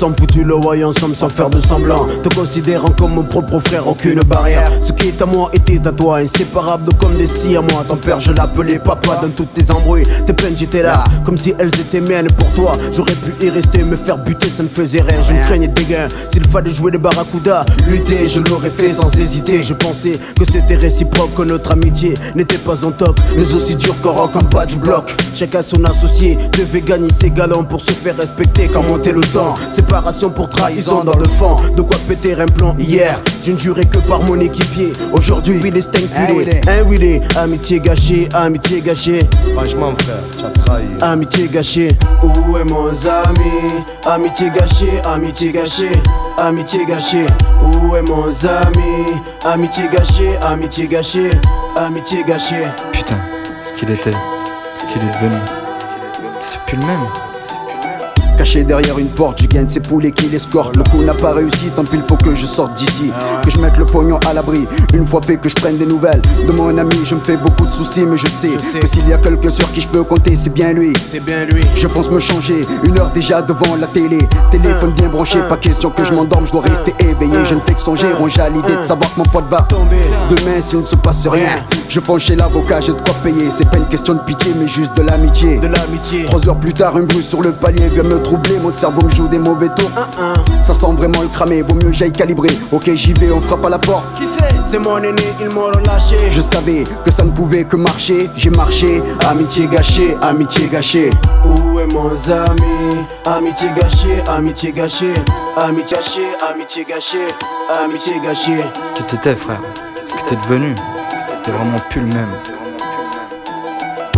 On a grandi ensemble, foutu le voyant ensemble sans faire de semblant. Te considérant comme mon propre frère, aucune barrière. Ce qui est à moi était à toi, inséparable comme des si à moi. Ton père, je l'appelais papa dans toutes tes embrouilles. Tes peines, j'étais là, comme si elles étaient miennes pour toi. J'aurais pu y rester, me faire buter, ça ne faisait rien. Je me craignais des gains. S'il fallait jouer les barracuda, lutter, je l'aurais fait sans hésiter. Je pensais que c'était réciproque, que notre amitié n'était pas en top, mais aussi dur qu'un rock en bas du bloc. Chacun son associé devait gagner ses galons pour se faire respecter quand montait le temps. Séparation pour trahison dans le fond, de quoi péter un plan hier. Je ne jurais que par mon équipier. Aujourd'hui, il est stinkulé. Un Willy, amitié gâchée, amitié gâchée. Franchement, frère, tu as trahi. Amitié gâchée. Où est mon ami? Amitié gâchée, amitié gâchée, amitié gâchée. Où est mon ami? Amitié gâchée, amitié gâchée, amitié gâchée. Putain, ce qu'il était, ce qu'il est devenu, c'est plus le même. Caché derrière une porte, je gagne ces poulets qui l'escortent. Le coup n'a pas réussi, tant pis il faut que je sorte d'ici. Que je mette le pognon à l'abri. Une fois fait que je prenne des nouvelles de mon ami, je me fais beaucoup de soucis, mais je sais, que s'il y a quelqu'un sur qui je peux compter, c'est bien lui. C'est bien lui. Je pense me changer, une heure déjà devant la télé. Téléphone bien branché, pas question que je m'endorme, je dois rester éveillé. Je ne fais que songer, ronge à l'idée de savoir que mon pote va Tomber. Demain, s'il ne se passe rien, je fonce chez l'avocat, j'ai de quoi payer. C'est pas une question de pitié, mais juste de l'amitié. De l'amitié. Trois heures plus tard, un bruit sur le palier vient me troubler. Mon cerveau me joue des mauvais tours. Un, un. Ça sent vraiment le cramé, vaut mieux j'aille calibrer. Ok, j'y vais, on frappe à la porte. Qui c'est? C'est mon aîné, il m'a relâché. Je savais que ça ne pouvait que marcher. J'ai marché, amitié gâchée, amitié gâchée. Où est mon ami? Amitié gâchée, amitié gâchée, amitié gâchée, amitié gâchée, amitié gâchée. Que t'étais, frère, que t'es devenu, t'es vraiment plus le même.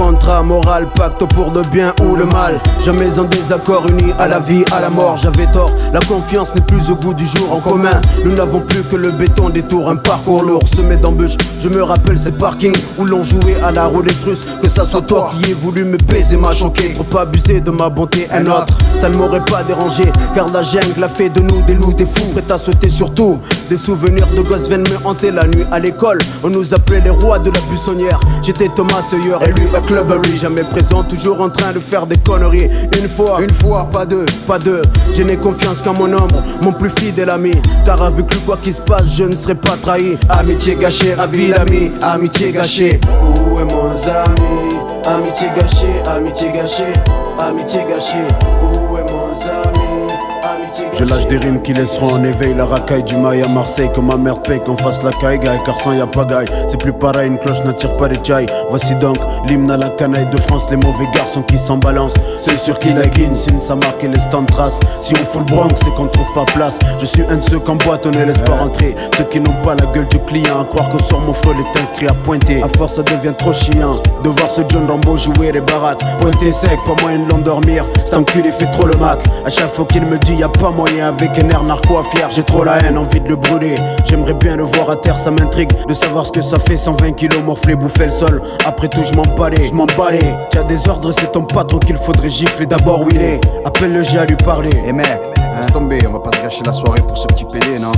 Contrat moral, pacte pour le bien ou le mal. Jamais en désaccord, unis à la vie, à la mort. J'avais tort, la confiance n'est plus au goût du jour en commun. Nous n'avons plus que le béton des tours, un parcours lourd semé d'embûches. Je me rappelle ces parkings où l'on jouait à la roulette russe. Que ça soit toi qui ai voulu me baiser, m'a choqué. Trop abusé de ma bonté, un autre. Ça ne m'aurait pas dérangé, car la jungle a fait de nous des loups, des fous. Prêts à sauter surtout. Des souvenirs de gosses viennent me hanter la nuit à l'école. On nous appelait les rois de la buissonnière. J'étais Thomas Sawyer et lui Clubbery. Jamais présent, toujours en train de faire des conneries. Une fois, Une fois, pas deux. pas deux. Je n'ai confiance qu'en mon ombre, mon plus fidèle ami. Car avec lui, quoi qu'il se passe, je ne serai pas trahi. Amitié gâchée, ravi l'ami, amitié gâchée. Où est mon ami? Amitié gâchée, amitié gâchée, amitié gâchée. Où Je lâche des rimes qui laisseront en éveil la racaille du mail à Marseille. Que ma mère paye qu'on fasse la caille car sans y a pagaille C'est plus pareil, une cloche n'attire pas les tchailles. Voici donc l'hymne à la canaille de France. Les mauvais garçons qui s'en balancent. Ceux sur qui la guine signe sa marque et laisse tant de traces Si on fout le bronx c'est qu'on ne trouve pas place. Je suis un de ceux qu'en boîte on ne laisse pas rentrer Ceux qui n'ont pas la gueule du client À croire que sur mon frôle est inscrit à pointer. À force ça devient trop chiant De voir ce John Rambo jouer les baraques. Pointer sec, pas moyen de l'endormir. Cet enculé fait trop le mac. À chaque fois qu'il me dit y a pas moyen avec un air narco à fier J'ai trop la haine, envie de le brûler. J'aimerais bien le voir à terre, ça m'intrigue De savoir ce que ça fait. 120 kilos morflé, bouffer le sol. Après tout je m'en balais, je m'en balais. T'as des ordres, c'est ton patron qu'il faudrait gifler D'abord où il est, appelle le G à lui parler. Eh mec, laisse tomber, on va pas se gâcher la soirée pour ce petit PD, non?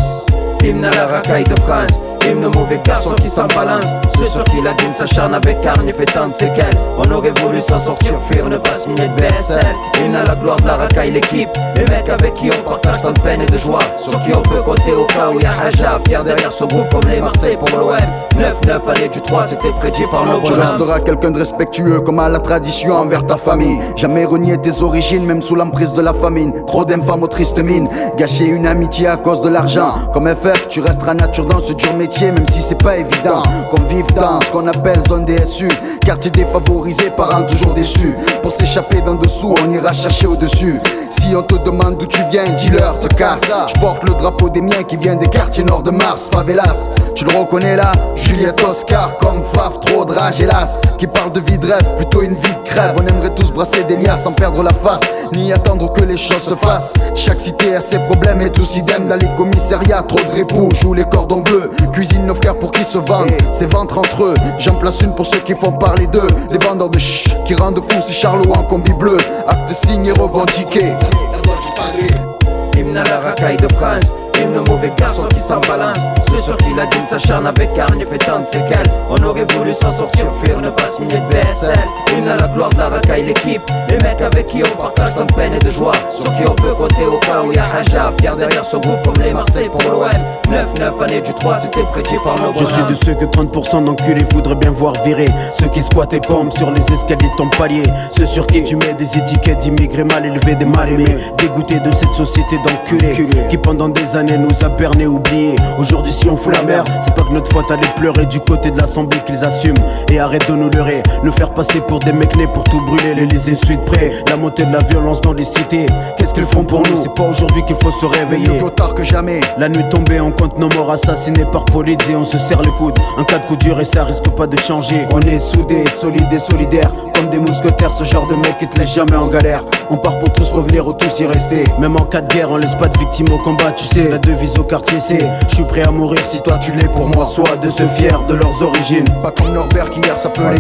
Hymne à la racaille de France, hymne mauvais garçon qui s'en balance. Ceux sur qui la dîne s'acharne avec carne fait tant de séquelles. On aurait voulu s'en sortir, fuir, ne pas signer de VSL. Hymne à la gloire de la racaille, l'équipe. Les mecs avec qui on partage tant de peine et de joie. Sur qui on peut compter au cas où y a Haja, fier derrière ce groupe comme les Marseille pour l'OM. 9-9 année du 3, c'était prédit par nos Tu resteras quelqu'un de respectueux comme à la tradition envers ta famille. Jamais renier tes origines, même sous l'emprise de la famine. Trop d'infâmes aux tristes mines. Gâcher une amitié à cause de l'argent. Comme FF, tu resteras nature dans ce dur métier, même si c'est pas évident. Qu'on vive dans ce qu'on appelle zone DSU. Quartier défavorisé, parents toujours déçus. Pour s'échapper d'en dessous, on ira chercher au-dessus. Si on te demande d'où tu viens, dis-leur, te casse. Je porte le drapeau des miens qui vient des quartiers nord de Mars, favelas. Tu le reconnais là Juliette Oscar, comme Faf, trop de rage, hélas. Qui parle de vie de rêve, plutôt une vie de crève. On aimerait tous brasser des liasses sans perdre la face, ni attendre que les choses se fassent. Chaque cité a ses problèmes et tous idem dans les commissariats. Trop de répou, joue les cordons bleus. Cuisine nos frères pour qu'ils se vendent. C'est ventre entre eux. J'en place une pour ceux qui font parler d'eux. Les vendeurs de ch qui rendent fou, c'est Charlot en combi bleu. Acte signé revendiqué. La voix du padré. Hymne à la racaille de France, hymne mauvais garçon qui s'en balance. Ceux sur qui la dîne s'acharne avec hargne fait tant de séquelles. On aurait voulu s'en sortir, fuir, ne pas signer de VSL Hymne à la gloire de la racaille, l'équipe. Les mecs avec qui on partage tant de peine et de joie. Sur qui on peut compter au cas où y'a Haja Fier derrière ce groupe comme les Marseille pour l'OM 9-9 années du 3 c'était prédit par nos Je suis de ceux que 30% d'enculés voudraient bien voir virer. Ceux qui squattent et pompent sur les escaliers de ton palier. Ceux sur qui tu mets des étiquettes d'immigrés mal élevés, des mal aimés Dégoûtés de cette société d'enculés Qui pendant des années nous a berné, oubliés Aujourd'hui si on fout la merde, c'est pas que notre faute allait pleurer Du côté de l'assemblée qu'ils assument Et arrête de nous leurrer, nous faire passer pour des mecs nés pour tout brûler L'Elysée suite près, la montée de la violence dans les cités Qu'est-ce qu'ils font pour nous? C'est pas aujourd'hui qu'il faut se réveiller Mieux vaut tard que jamais. la nuit tombée, on compte nos morts assassinés par police et on se serre le coude. Un cas de coup dur et ça risque pas de changer. On est soudés, solides et solidaires, comme des mousquetaires. Ce genre de mec qui te laisse jamais en galère. On part pour tous revenir ou tous y rester. Même en cas de guerre, on laisse pas de victimes au combat, tu sais. La devise au quartier, c'est Je suis prêt à mourir si toi tu l'es pour moi. Soit de se fier de leurs origines. Pas comme Norbert qui hier s'appelait.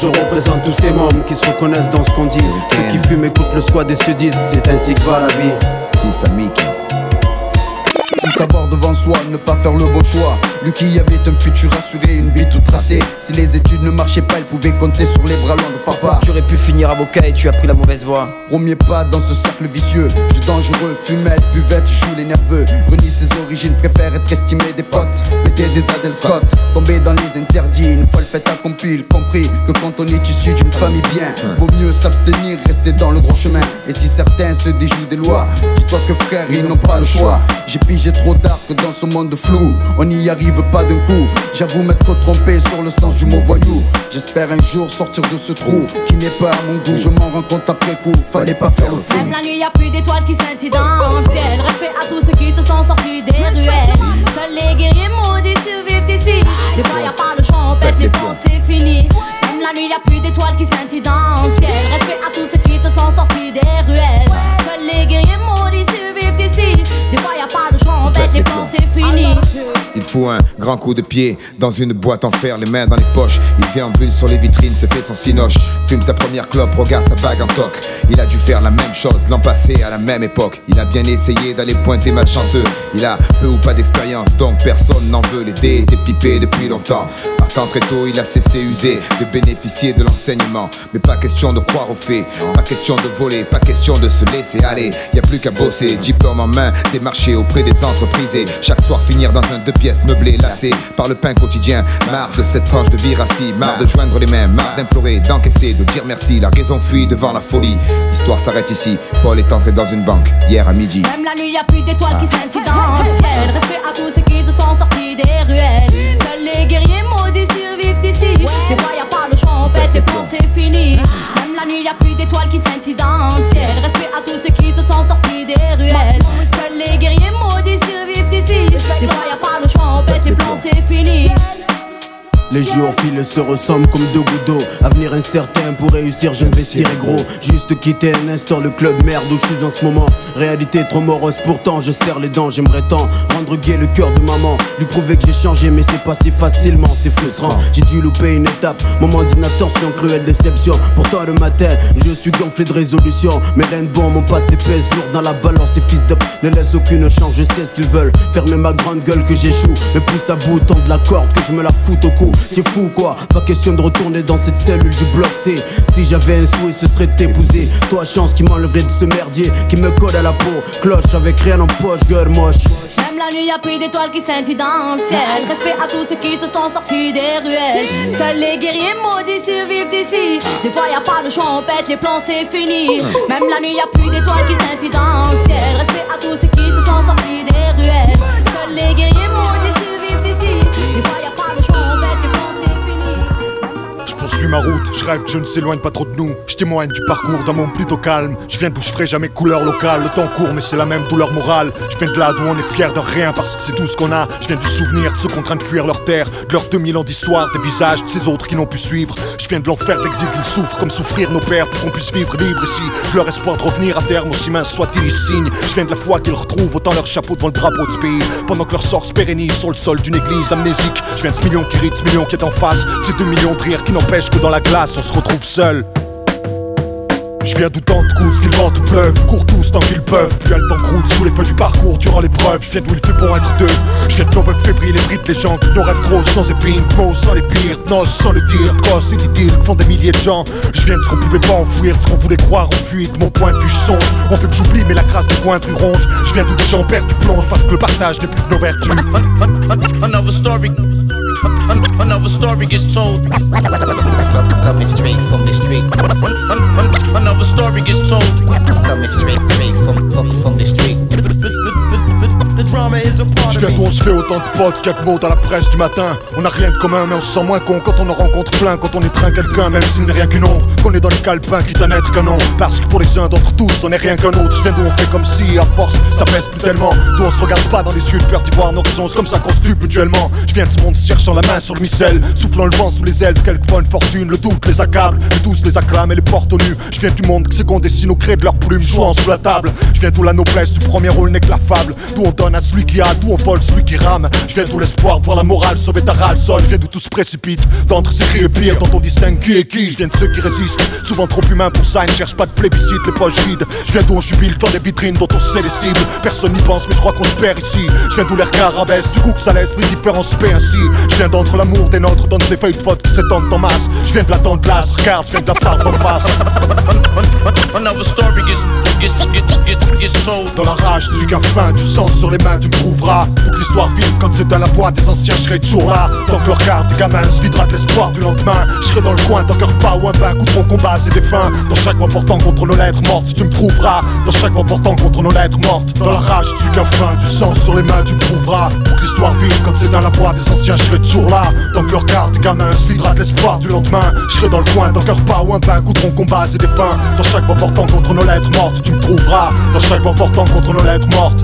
Je représente tous ces membres qui se reconnaissent dans ce qu'on dit. Ceux qui fument, écoutent le squad et se disent C'est ainsi que va la vie. Tout d'abord devant soi, ne pas faire le beau choix. Lui qui avait un futur assuré, une vie toute tracée. Si les études ne marchaient pas, il pouvait compter sur les bras longs de papa. Tu aurais pu finir avocat et tu as pris la mauvaise voie. Premier pas dans ce cercle vicieux. Jeu dangereux, fumette, buvette, joue les nerveux. Renie ses origines, préfère être estimé des potes. Mettez des Adel Scott, tomber dans les interdits. Une fois le fait accompli, il compris que quand on est issu d'une famille bien, vaut mieux s'abstenir, rester dans le droit chemin. Et si certains se déjouent des lois, dis-toi que frère, ils n'ont pas le choix. J'ai pigé trop tard que dans ce monde flou, on n'y arrive pas d'un coup. J'avoue m'être trompé sur le sens du mot voyou. J'espère un jour sortir de ce trou qui n'est pas à mon goût. Je m'en rends compte après coup, fallait pas faire le fou. Même la nuit, y a plus d'étoiles qui scintillent dans le ciel. Respect à tous ceux qui se sont sortis des ruelles. Seuls les guerriers maudits survivent ici. Des fois, y a pas le choix, on pète les plombs, c'est fini. Même la nuit, y a plus d'étoiles qui scintillent dans le ciel. Respect à tous ceux qui se sont sortis des ruelles. Seuls les guerriers maudits survivent Des fois, y a pas le choix, on pète les plombs, c'est fini. Il faut un grand coup de pied dans une boîte en fer, les mains dans les poches. Il déambule sur les vitrines, se fait son cinoche. Fume sa première clope, regarde sa bague en toc. Il a dû faire la même chose l'an passé à la même époque. Il a bien essayé d'aller pointer malchanceux. Il a peu ou pas d'expérience, donc personne n'en veut. Les dés depuis longtemps. Partant très tôt, il a cessé usé de bénéficier de l'enseignement. Mais pas question de croire aux faits, pas question de voler, pas question de se laisser aller. Y a plus qu'à bosser, diplôme en main, démarcher auprès des entreprises et chaque soir finir dans un deux pièces meublé, lassé par le pain quotidien. Marre de cette tranche de vie rassis, marre de joindre les mains, marre d'implorer, d'encaisser, de dire merci. La raison fuit devant la folie. L'histoire s'arrête ici. Paul est entré dans une banque hier à midi. Même la nuit, y a plus d'étoiles qui scintillent dans le ciel. Respect à tous ceux qui se sont sortis des ruelles. Seuls les guerriers maudits survivent ici. Des fois, y a pas le choix, on pète les c'est fini. Même la nuit, y a plus d'étoiles qui scintillent dans le ciel. Respect à tous ceux qui se sont sortis des ruelles. Seuls les guerriers maudits survivent ici. Des fois, y a pas le choix, on pète les plombs, c'est fini. Les jours filent se ressemblent comme deux gouttes d'eau. Avenir incertain pour réussir, j'investirai gros. Juste quitter un instant le club merde où je suis en ce moment. Réalité trop morose, pourtant je serre les dents. J'aimerais tant rendre gai le cœur de maman. Lui prouver que j'ai changé, mais c'est pas si facilement, c'est frustrant. J'ai dû louper une étape, moment d'inattention, cruelle déception. Pourtant le matin, je suis gonflé de résolution. Mais rien de bon, mon passé pèse lourd dans la balance. Ces fils d'up ne laissent aucune chance, je sais ce qu'ils veulent. Fermer ma grande gueule que j'échoue. Mais plus à bout, tant de la corde que je me la foute au cou. C'est fou quoi, pas question de retourner dans cette cellule du bloc C. Si j'avais un souhait, ce serait de t'épouser. Toi, chance qui m'enlèverait de ce merdier qui me colle à la peau. Cloche avec rien en poche, gueule moche. Même la nuit, y a plus d'étoiles qui scintillent dans le ciel. Respect à tous ceux qui se sont sortis des ruelles. Seuls les guerriers maudits survivent ici. Des fois, y a pas le choix, on pète les plombs, c'est fini. Même la nuit, y a plus d'étoiles qui scintillent dans le ciel. Respect à tous ceux qui se sont sortis des ruelles. Seuls les guerriers maudits survivent ici. Des fois, ma route, je rêve, je ne s'éloigne pas trop de nous. Je témoigne du parcours d'un monde plutôt calme. Je viens d'où je ferai jamais couleur locale. Le temps court, mais c'est la même douleur morale. Je viens de là d'où on est fier de rien parce que c'est tout ce qu'on a. Je viens du souvenir de ceux contraints de fuir leur terre, de leurs 2000 ans d'histoire, des visages de ces autres qui n'ont pu suivre. Je viens de l'enfer de l'exil qu'ils souffrent, comme souffrir nos pères pour qu'on puisse vivre libre ici. Que leur espoir de revenir à terme, aussi mince soit-il, ils. Je viens de la foi qu'ils retrouvent autant leur chapeau devant le drapeau du pays. Pendant que leur sort se pérennise sur le sol d'une église amnésique. Je viens de ce million qui rit, de ce million qui est en face. Ces deux millions de rires qui n'empêchent dans la glace on se retrouve seul. Je viens d'où tant de coups, qu'ils ventent ou pleuve, courent tous tant qu'ils peuvent. Puis elles t'encroûtent sous les feux du parcours durant l'épreuve. Je viens d'où il fait pour être deux. Je viens de nos fébriles, les brides, les gens, nos rêves gros sans épines, mots sans les pires, nos sans le dire, cross et que font des milliers de gens. Je viens de ce qu'on pouvait pas enfouir, de ce qu'on voulait croire en fuite. Mon point de vue, songe. On fait que j'oublie, mais la crasse des points du ronge. Je viens d'où des gens perdent du plonge parce que le partage n'est plus de nos vertus. Another story. Another story is told. Coming straight from the street. Another story is told. Coming straight, straight from, from, from the street. D'où on se fait autant de potes, quatre mots dans la presse du matin. On a rien de commun, mais on se sent moins con quand on en rencontre plein. Quand on étreint quelqu'un, même s'il n'est rien qu'une ombre. Qu'on est dans le calepin, quitte à n'être qu'un nom. Parce que pour les uns d'entre tous, on n'est rien qu'un autre. Je viens d'où on fait comme si, à force, ça pèse plus tellement. D'où on se regarde pas dans les yeux peur d'y voir nos raisons. Comme ça qu'on se tue mutuellement. Je viens de ce monde cherchant la main sur le missel, soufflant le vent sous les ailes de quelques bonnes fortunes. Le doute les accable, mais tous les acclament et les portent au nu. Je viens du monde que c'est qu'on dessine au cré de leurs plumes, jouant sous la table. Je viens d'où la noblesse du premier rôle n'est que la fable. D'où on donne à celui qui a, d'où on celui qui rame. Je viens d'où l'espoir de voir la morale sauver ta râle sol. Je viens d'où tout se précipite, d'entre ces cris et pire, dont on distingue qui est qui. Je viens de ceux qui résistent, souvent trop humains pour ça, ils ne cherchent pas de plébiscite, les poches vides. Je viens d'où on jubile dans des vitrines dont on sait les cibles. Personne n'y pense, mais je crois qu'on se perd ici. Je viens d'où les regards abaissent, du coup que ça laisse les différences paient ainsi. Je viens d'entre l'amour des nôtres, donne ces feuilles de faute qui s'étendent en masse. Je viens de la de glace, regarde, je viens de la part d'en face. Dans la rage du gaffin, du sang sur les mains, tu me trouveras. Pour l'histoire vive quand c'est à la voix des anciens, je serai toujours là. Tant que le regard des gamins se videra de l'espoir du lendemain, je serai dans le coin tant qu'un repas ou un bain coûteront combat et défunts. Dans chaque voix portant contre nos lettres mortes, tu me trouveras. Dans chaque voix portant contre nos lettres mortes. Dans la rage du gaffin, du sang sur les mains, tu me trouveras. Pour que l'histoire vive quand c'est à la voix des anciens, je serai toujours là. Tant que le regard des gamins se videra de l'espoir du lendemain, je serai dans le coin tant qu'un repas ou un bain coûteront combat et défunts. Dans chaque voix portant contre nos lettres mortes, tu me trouveras. Dans chaque voix portant contre nos lettres mortes.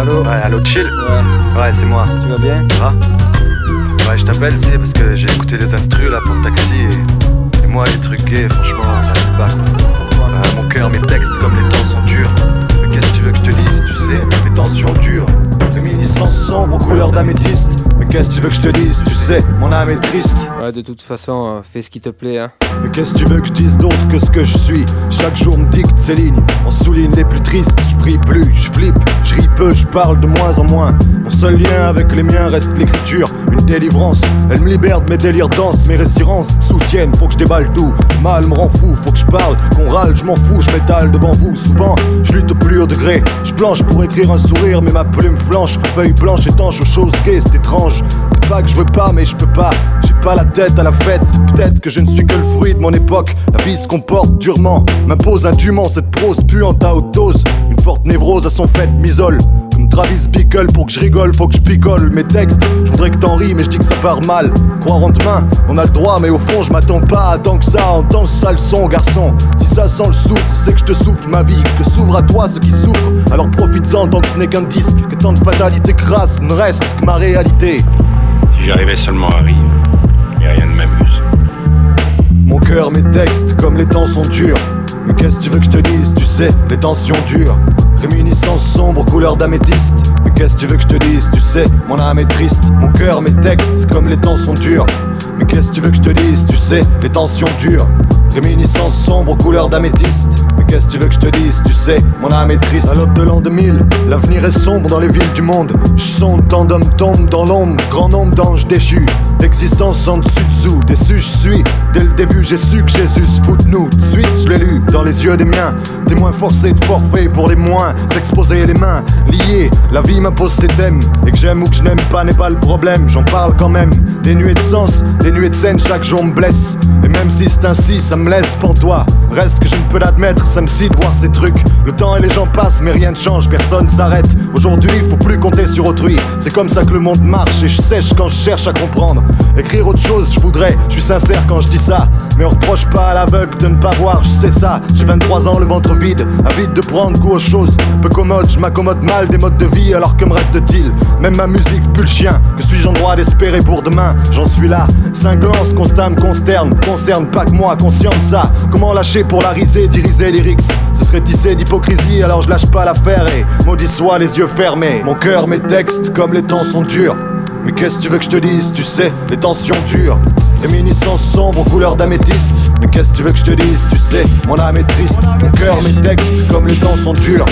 Allô Ouais, allô, chill Ouais. Ouais, c'est moi. Tu vas bien Ça va Ouais, je t'appelle, c'est parce que j'ai écouté les instrus là pour le taxi et, et moi, les trucs gays, franchement, ça n'arrive pas quoi. Bah, mon cœur, mes textes, qu'est-ce que tu veux que je te dise Tu sais, mon âme est triste. Ouais, de toute façon, euh, fais ce qui te plaît, hein. Mais qu'est-ce que tu veux que je dise d'autre que ce que je suis? Chaque jour me dicte ces lignes, on souligne les plus tristes, je prie plus, je flippe, je ris peu, je parle de moins en moins. Mon seul lien avec les miens reste l'écriture, une délivrance. Elle me libère de mes délires denses, mes résirances soutiennent, faut que je déballe tout. Mal me rend fou, faut que je parle, qu'on râle, je m'en fous, je m'étale devant vous. Souvent, je lutte au plus haut degré, je planche pour écrire un sourire, mais ma plume flanche, feuille blanche étanche aux choses gays, c'est étrange. C'est pas que je veux pas, mais je peux pas. J'ai pas la tête à la fête, c'est peut-être que je ne suis que le fruit de mon époque. La vie se comporte durement, m'impose indûment cette prose puante à haute dose. Une forte névrose à son fait m'isole. Travis Bickle, pour que je rigole, faut que je picole mes textes. Je voudrais que t'en ris, mais je dis que ça part mal. Croire en demain, on a le droit, mais au fond, je m'attends pas à tant que ça. Entends ce sale son, garçon. Si ça sent le souffre, c'est que je te souffle ma vie. Que s'ouvre à toi ce qui souffre. Alors profites-en tant que ce n'est qu'un disque. Que tant de fatalité crasse ne reste que ma réalité. Si j'arrivais seulement à rire, et rien ne m'amuse. Mon cœur, mes textes, comme les temps sont durs. Mais qu'est-ce que tu veux que je te dise Tu sais, les tensions durent. Réminiscence sombre, couleur d'améthyste. Mais qu'est-ce que tu veux que je te dise Tu sais, mon âme est triste. Mon cœur, mes textes, comme les temps sont durs. Mais qu'est-ce que tu veux que je te dise Tu sais, les tensions durent. Réminiscence sombre, couleur d'améthyste. Mais qu'est-ce que tu veux que je te dise? Tu sais, mon âme est triste. À l'aube de l'an 2000, l'avenir est sombre dans les villes du monde. Je sonde, tant d'hommes tombent dans l'ombre. Grand nombre d'anges déchus. D'existence en dessus dessous. Déçu, je suis. Dès le début, j'ai su que Jésus se fout de nous. De suite, je l'ai lu dans les yeux des miens. Témoin forcé de forfait pour les moins. S'exposer les mains liées. La vie m'impose ses thèmes. Et que j'aime ou que je n'aime pas n'est pas le problème. J'en parle quand même. Des nuées de sens, des nuées de scène, chaque jour me blesse. Et même si c'est ainsi, ça me laisse pour. Reste que je ne peux l'admettre, ça me scie de voir ces trucs. Le temps et les gens passent, mais rien ne change, personne s'arrête. Aujourd'hui, il faut plus compter sur autrui. C'est comme ça que le monde marche et je sèche quand je cherche à comprendre. Écrire autre chose, je voudrais, je suis sincère quand je dis ça. Mais on reproche pas à l'aveugle de ne pas voir, je sais ça. J'ai 23 ans, le ventre vide, avide de prendre goût aux choses. Peu commode, je m'accommode mal des modes de vie, alors que me reste-t-il? Même ma musique pue le chien. Que suis-je en droit d'espérer pour demain? J'en suis là. Cinglant, ce constat me consterne, concerne pas que moi, conscient Comment lâcher pour la risée, diriger lyrics Ce serait tissé d'hypocrisie, alors je lâche pas l'affaire et maudit soit les yeux fermés. Mon cœur, mes textes, comme les temps sont durs. Mais qu'est-ce que tu veux que je te dise Tu sais, les tensions dures. Réminiscence sombre aux couleurs d'améthyste. Mais qu'est-ce que tu veux que je te dise Tu sais, mon âme est triste. Mon cœur, mes textes, comme les temps sont durs.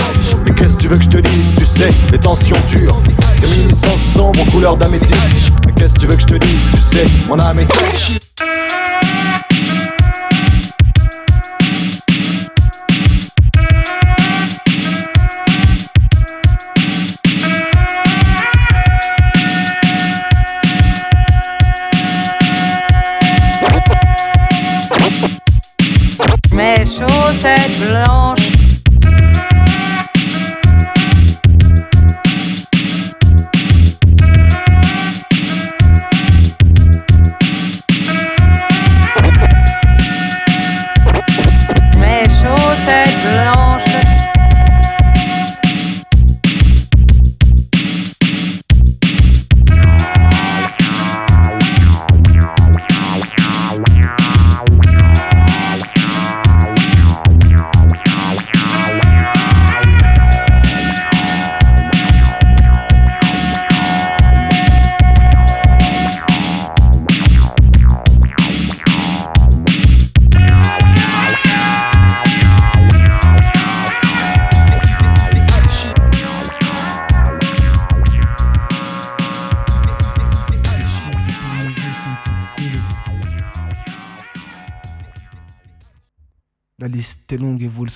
Mais qu'est-ce que tu veux que je te dise Tu sais, les tensions dures. Réminiscence sombre aux couleurs d'améthyste. Mais qu'est-ce que tu veux que je te dise Tu sais, mon âme est triste. Mes chaussettes blanches.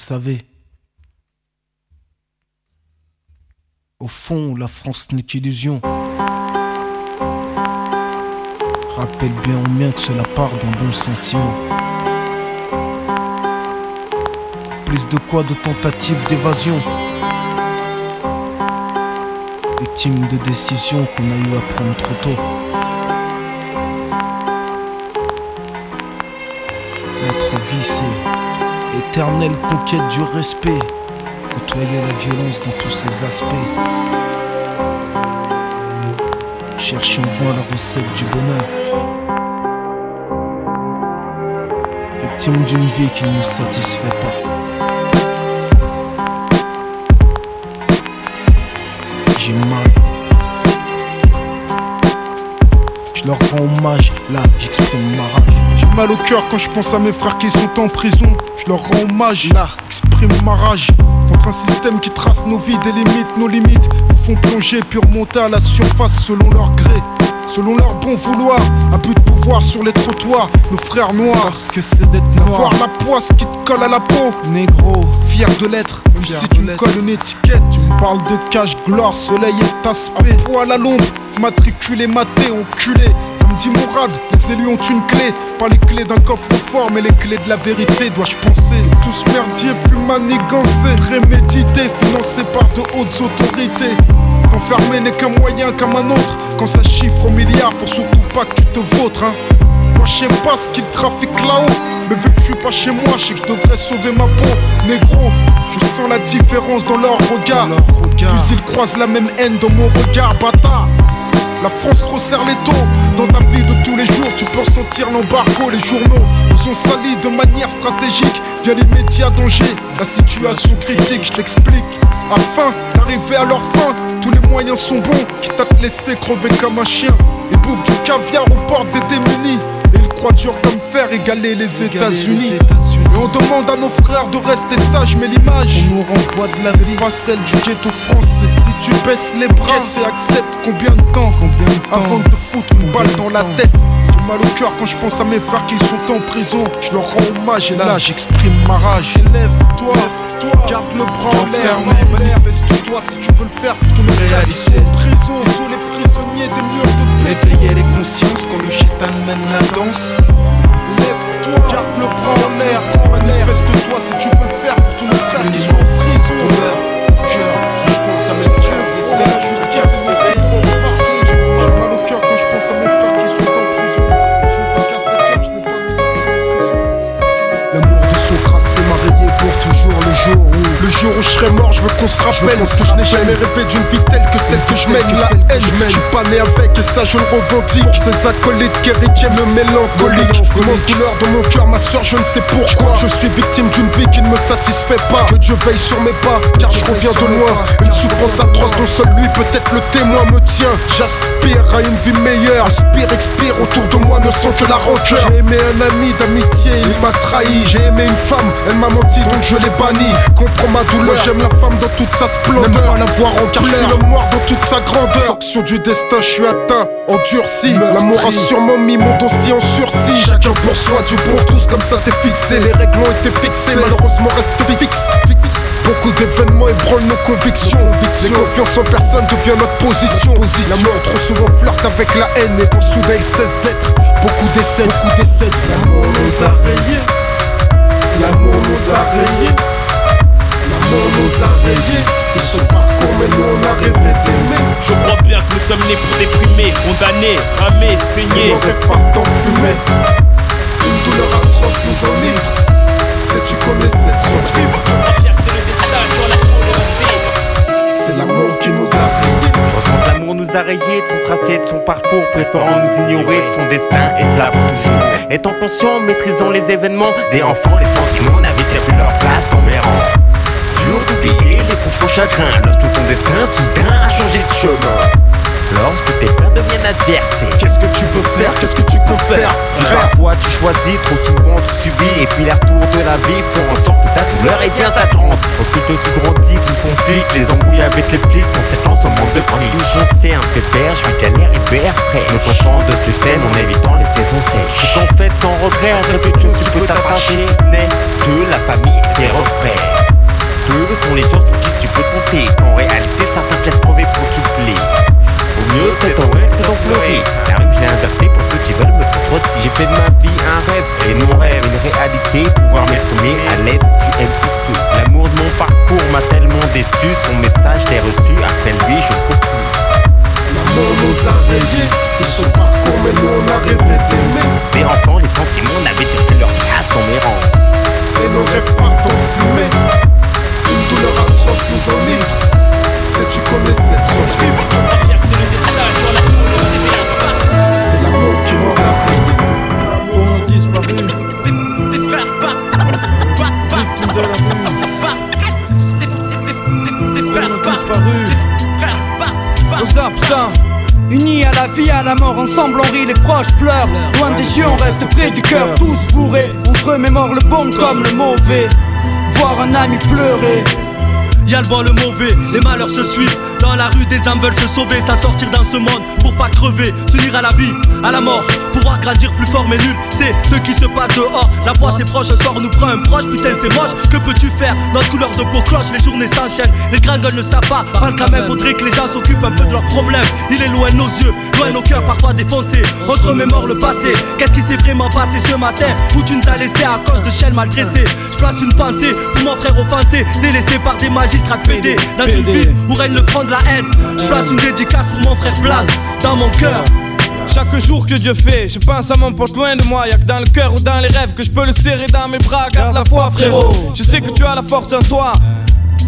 Savez. Au fond, la France n'est qu'illusion. Rappelle bien au mien que cela part d'un bon sentiment. Plus de quoi de tentatives d'évasion. Victime de décisions qu'on a eu à prendre trop tôt. Notre vie, c'est éternelle conquête du respect. Côtoyer la violence dans tous ses aspects. Chercher en vain la recette du bonheur. Victime d'une vie qui ne nous satisfait pas. J'ai mal. Je leur rends hommage, là j'exprime ma rage. Mal au cœur quand je pense à mes frères qui sont en prison. Je leur rends hommage, là, exprime ma rage. Contre un système qui trace nos vies, délimite nos limites. Nous font plonger puis remonter à la surface selon leur gré. Selon leur bon vouloir, un but de pouvoir sur les trottoirs, nos frères noirs. Savent ce que c'est d'être noir. Voir la poisse qui te colle à la peau. Négro, Fier de l'être, même Fier si tu me colles une étiquette. Tu me parles de cash, gloire, soleil et aspect. Poil à l'ombre, matriculé, maté, enculé. Comme dit Mourad, les élus ont une clé. Pas les clés d'un coffre fort, mais les clés de la vérité, dois-je penser. Tout ce merdier fut manigancé, prémédité, financé par de hautes autorités. T'enfermer n'est qu'un moyen comme un autre. Quand ça chiffre au milliard, faut surtout pas que tu te vautres, hein. Moi je sais pas ce qu'ils trafiquent là-haut Mais vu que je suis pas chez moi, je sais que je devrais sauver ma peau Négro, je sens la différence dans leur regard ils croisent la même haine dans mon regard, bâtard la France resserre les taux. Dans ta vie de tous les jours Tu peux ressentir l'embargo. Les journaux nous ont salis de manière stratégique Via l'immédiat danger La situation critique, je t'explique. Afin d'arriver à leur fin Tous les moyens sont bons. Quitte à te laisser crever comme un chien. Ils bouffent du caviar aux portes des démunis. Et ils croient dur comme fer égaler les États-Unis Et on demande à nos frères de rester sages Mais l'image On nous renvoie de la vie. pas celle du ghetto français. Si tu baisses les bras et acceptes combien de temps? Combien de temps? Avant de te foutre une balle dans la tête. Mal au cœur quand je pense à mes frères qui sont en prison. Je leur rends hommage et là j'exprime ma rage. Lève-toi, garde le bras en l'air Manifeste-toi si tu veux le faire pour tous nos frères qui sont en prison. Ils sont les prisonniers des murs de paix. Éveiller les consciences quand le chétan mène la danse. Lève-toi, garde le bras en l'air Manifeste-toi si tu veux le faire pour tous nos frères qui sont en cœur, je pense à mes frères et sœurs. Jour où je serai mort, je veux qu'on se rappelle je n'ai jamais rêvé d'une vie telle que celle que je mène la haine. Je suis pas né avec et ça je le revendique. Pour ces acolytes qui retiennent le mélancolique. Immense douleur dans mon cœur, ma soeur, je ne sais pourquoi. Je suis victime d'une vie qui ne me satisfait pas. Que Dieu veille sur mes pas, car je reviens de loin. Une souffrance atroce dont seul lui, peut-être le témoin me tient. J'aspire à une vie meilleure. Aspire, expire, autour de moi ne sont que la rancœur. J'ai aimé un ami d'amitié, il m'a trahi. J'ai aimé une femme, elle m'a menti, donc je l'ai banni. Comprends ma douleur, j'aime la femme dans toute sa splendeur. Pas la voir en car le noir dans toute sa grandeur. Sanction du destin, je suis atteint, endurci. L'amour a sûrement mis mon dossier en sursis. Chacun pour soi, Dieu pour tous, comme ça t'es fixé. Les règles ont été fixées, malheureusement reste fixe. Beaucoup d'événements ébranlent nos convictions. Les confiances en personne devient notre position. La mort trop souvent flirte avec la haine et quand soudain il cesse d'être. Beaucoup décèdent, beaucoup décèdent. L'amour nous a rayés. L'amour nous a rayés. L'amour nous a rayés. De son parcours, mais nous on a rêvé d'aimer. Je crois bien que nous sommes nés pour déprimer, condamner, ramer, saigner. On rêve pas d'enfumer. Une douleur atroce nous enivre. Sais-tu comme les sept survivre C'est l'amour qui nous a rayés. Je ressens que l'amour nous a rayés de son tracé, de son parcours, préférant nous ignorer de son destin, et cela pour toujours. Étant conscient, maîtrisant les événements, des enfants, les sentiments n'avaient déjà plus leur place dans chagrins, lorsque ton destin soudain a changé de chemin. Lorsque tes frères deviennent adversaires, Qu'est-ce que tu veux faire? Qu'est-ce que tu peux faire? Si parfois tu choisis, trop souvent tu subis Et puis les retours de la vie font en sorte que ta douleur est bien grandit Au plus tôt tu grandis, tout se complique Les embrouilles avec les flics, conséquence au manque de fric J'en sais un pépère, je vis galère hyper prêt. Je me contente de ce scènes en évitant les saisons sèches. C'est qu'en fait sans regret, de choses tu peux t'attacher Si ce n'est que la famille et tes refrains Peu sont les gens sur qui tu peux compter. Qu'en réalité certains te laissent crever pour que tu plais. Au mieux peut-être en rire que d'en pleurer. La rime je l'ai inversée pour ceux qui veulent me contredire J'ai fait de ma vie un rêve et mon rêve une réalité. Pouvoir m'exprimer à l'aide du MIC L'amour de mon parcours m'a tellement déçu. Son message t'est reçu. Après lui je peux plus. L'amour nous a rayés. De son parcours, mais nous on a rêvé d'aimer. Des enfants les sentiments n'avaient plus leur place dans mes rangs. Et nos rêves partent en fumée. Atroce nous enivre. Sais-tu les sept survivre C'est l'amour qui nous a. Pour. Unis à la vie, à la mort, ensemble on rit, les proches pleurent. Loin des yeux, on reste près du cœur, tous bourrés. On se remémore le bon comme le mauvais. Voir un ami pleurer. Le mauvais, les malheurs se suivent. Dans la rue, des âmes veulent se sauver, s'en sortir dans ce monde pour pas crever, s'unir à la vie, à la mort, pouvoir grandir plus fort mais nul. C'est ce qui se passe dehors. La voix c'est proche, un soir on nous prend un proche, putain c'est moche. Que peux-tu faire Notre couleur de peau cloche, les journées s'enchaînent, les gringoles ne savent pas. Parle quand même, faudrait que les gens s'occupent un peu de leurs problèmes. Il est loin de nos yeux, loin de nos cœurs parfois défoncés. On se remémore le passé. Qu'est-ce qui s'est vraiment passé ce matin Où tu nous as laissé à cause de chaînes mal dressées Je place une pensée pour mon frère offensé, délaissé par des magistrats PD. Dans une ville où règne le front de la haine. Je place une dédicace pour mon frère Blas dans mon cœur. Chaque jour que Dieu fait, je pense à mon pote loin de moi. Y'a que dans le cœur ou dans les rêves que je peux le serrer dans mes bras. Garde la foi, frérot. Je sais que tu as la force en toi.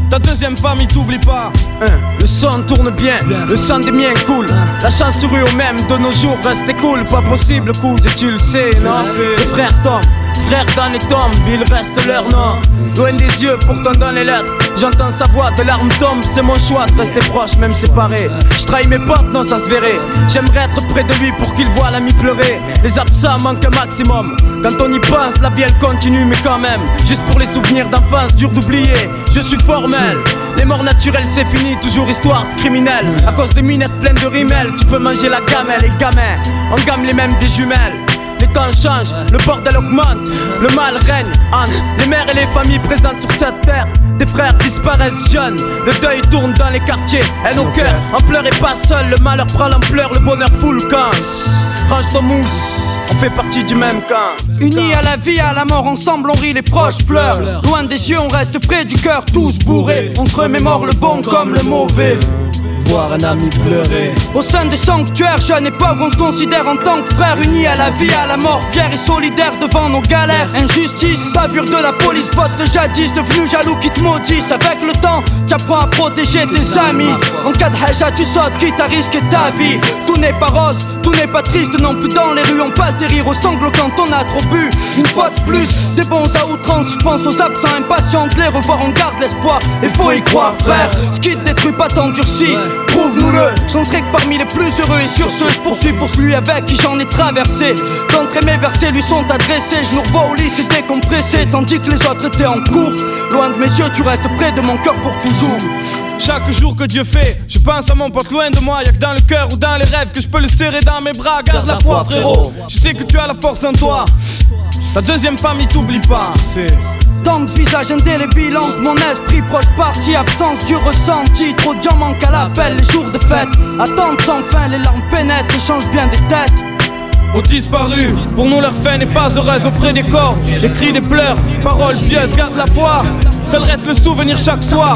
Ta deuxième femme, il t'oublie pas. Hein, le son tourne bien, le sang des miens coule. La chance sourit au même de nos jours reste cool. Pas possible, cousin, tu le sais, non? C'est frère Tom, frère dans les tombes, il reste leur nom. Loin des yeux, pourtant dans les lettres. J'entends sa voix, de larmes tombent, c'est mon choix de rester proche, même séparé. Je trahis mes potes, non, ça se verrait. J'aimerais être près de lui pour qu'il voit l'ami pleurer. Les absents manquent un maximum. Quand on y pense, la vie elle continue, mais quand même. Juste pour les souvenirs d'enfance, dur d'oublier. Je suis formel. Les morts naturelles, c'est fini, toujours histoire de criminel. À cause des minettes pleines de rimel, tu peux manger la gamelle. Les gamins, on gamme les mêmes des jumelles. Les temps changent, le bordel augmente, le mal règne entre les mères et les familles présentes sur cette terre. Des frères disparaissent jeunes, le deuil tourne dans les quartiers, et nos cœurs en pleurez pas seul, le malheur prend l'ampleur, le bonheur fout le camp. Range ton mousse, on fait partie du même camp. Unis à la vie, à la mort, ensemble on rit, les proches pleurent. Loin des yeux, on reste près du cœur, tous bourrés. On se remémore le bon comme le mauvais. Voir un ami pleurer. Au sein des sanctuaires, jeunes et pauvres, on se considère en tant que frères unis à la vie, à la mort, fiers et solidaires devant nos galères. Injustice, bavure de la police, faute de jadis, devenu jaloux qui te maudissent. Avec le temps, tu apprends à protéger tes amis. En cas de haja, tu sautes, quitte à risquer ta vie. Tout n'est pas rose, tout n'est pas triste non plus dans les rues. On passe des rires aux sanglots quand on a trop bu. Une fois de plus, des bons à outrance, je pense aux absents impatients de les revoir, on garde l'espoir. Et faut y croire, frère. Ce qui te détruit pas t'endurcit, prouve-nous-le. J'en serai que parmi les plus heureux et sur ce, je poursuis pour celui avec qui j'en ai traversé. D'entrée mes versets lui sont adressés, je nous revois au lit, c'est décompressé, tandis que les autres étaient en cours. Loin de mes yeux, tu restes près de mon cœur pour toujours. Chaque jour que Dieu fait, je pense à mon pote loin de moi. Y'a que dans le cœur ou dans les rêves que je peux le serrer dans mes bras. Garde la foi, frérot. Je sais que tu as la force en toi. Ta deuxième famille t'oublie pas. C'est. Tant de visages indélébiles entre mon esprit proche parti Absence du ressenti, trop de gens manquent à l'appel Les jours de fête, attente sans fin Les larmes pénètrent et changent bien des têtes ont disparu. Pour nous, leur fin n'est pas heureuse auprès des corps. Les cris, des pleurs, paroles pieuses, garde la foi. Seul reste le souvenir chaque soir.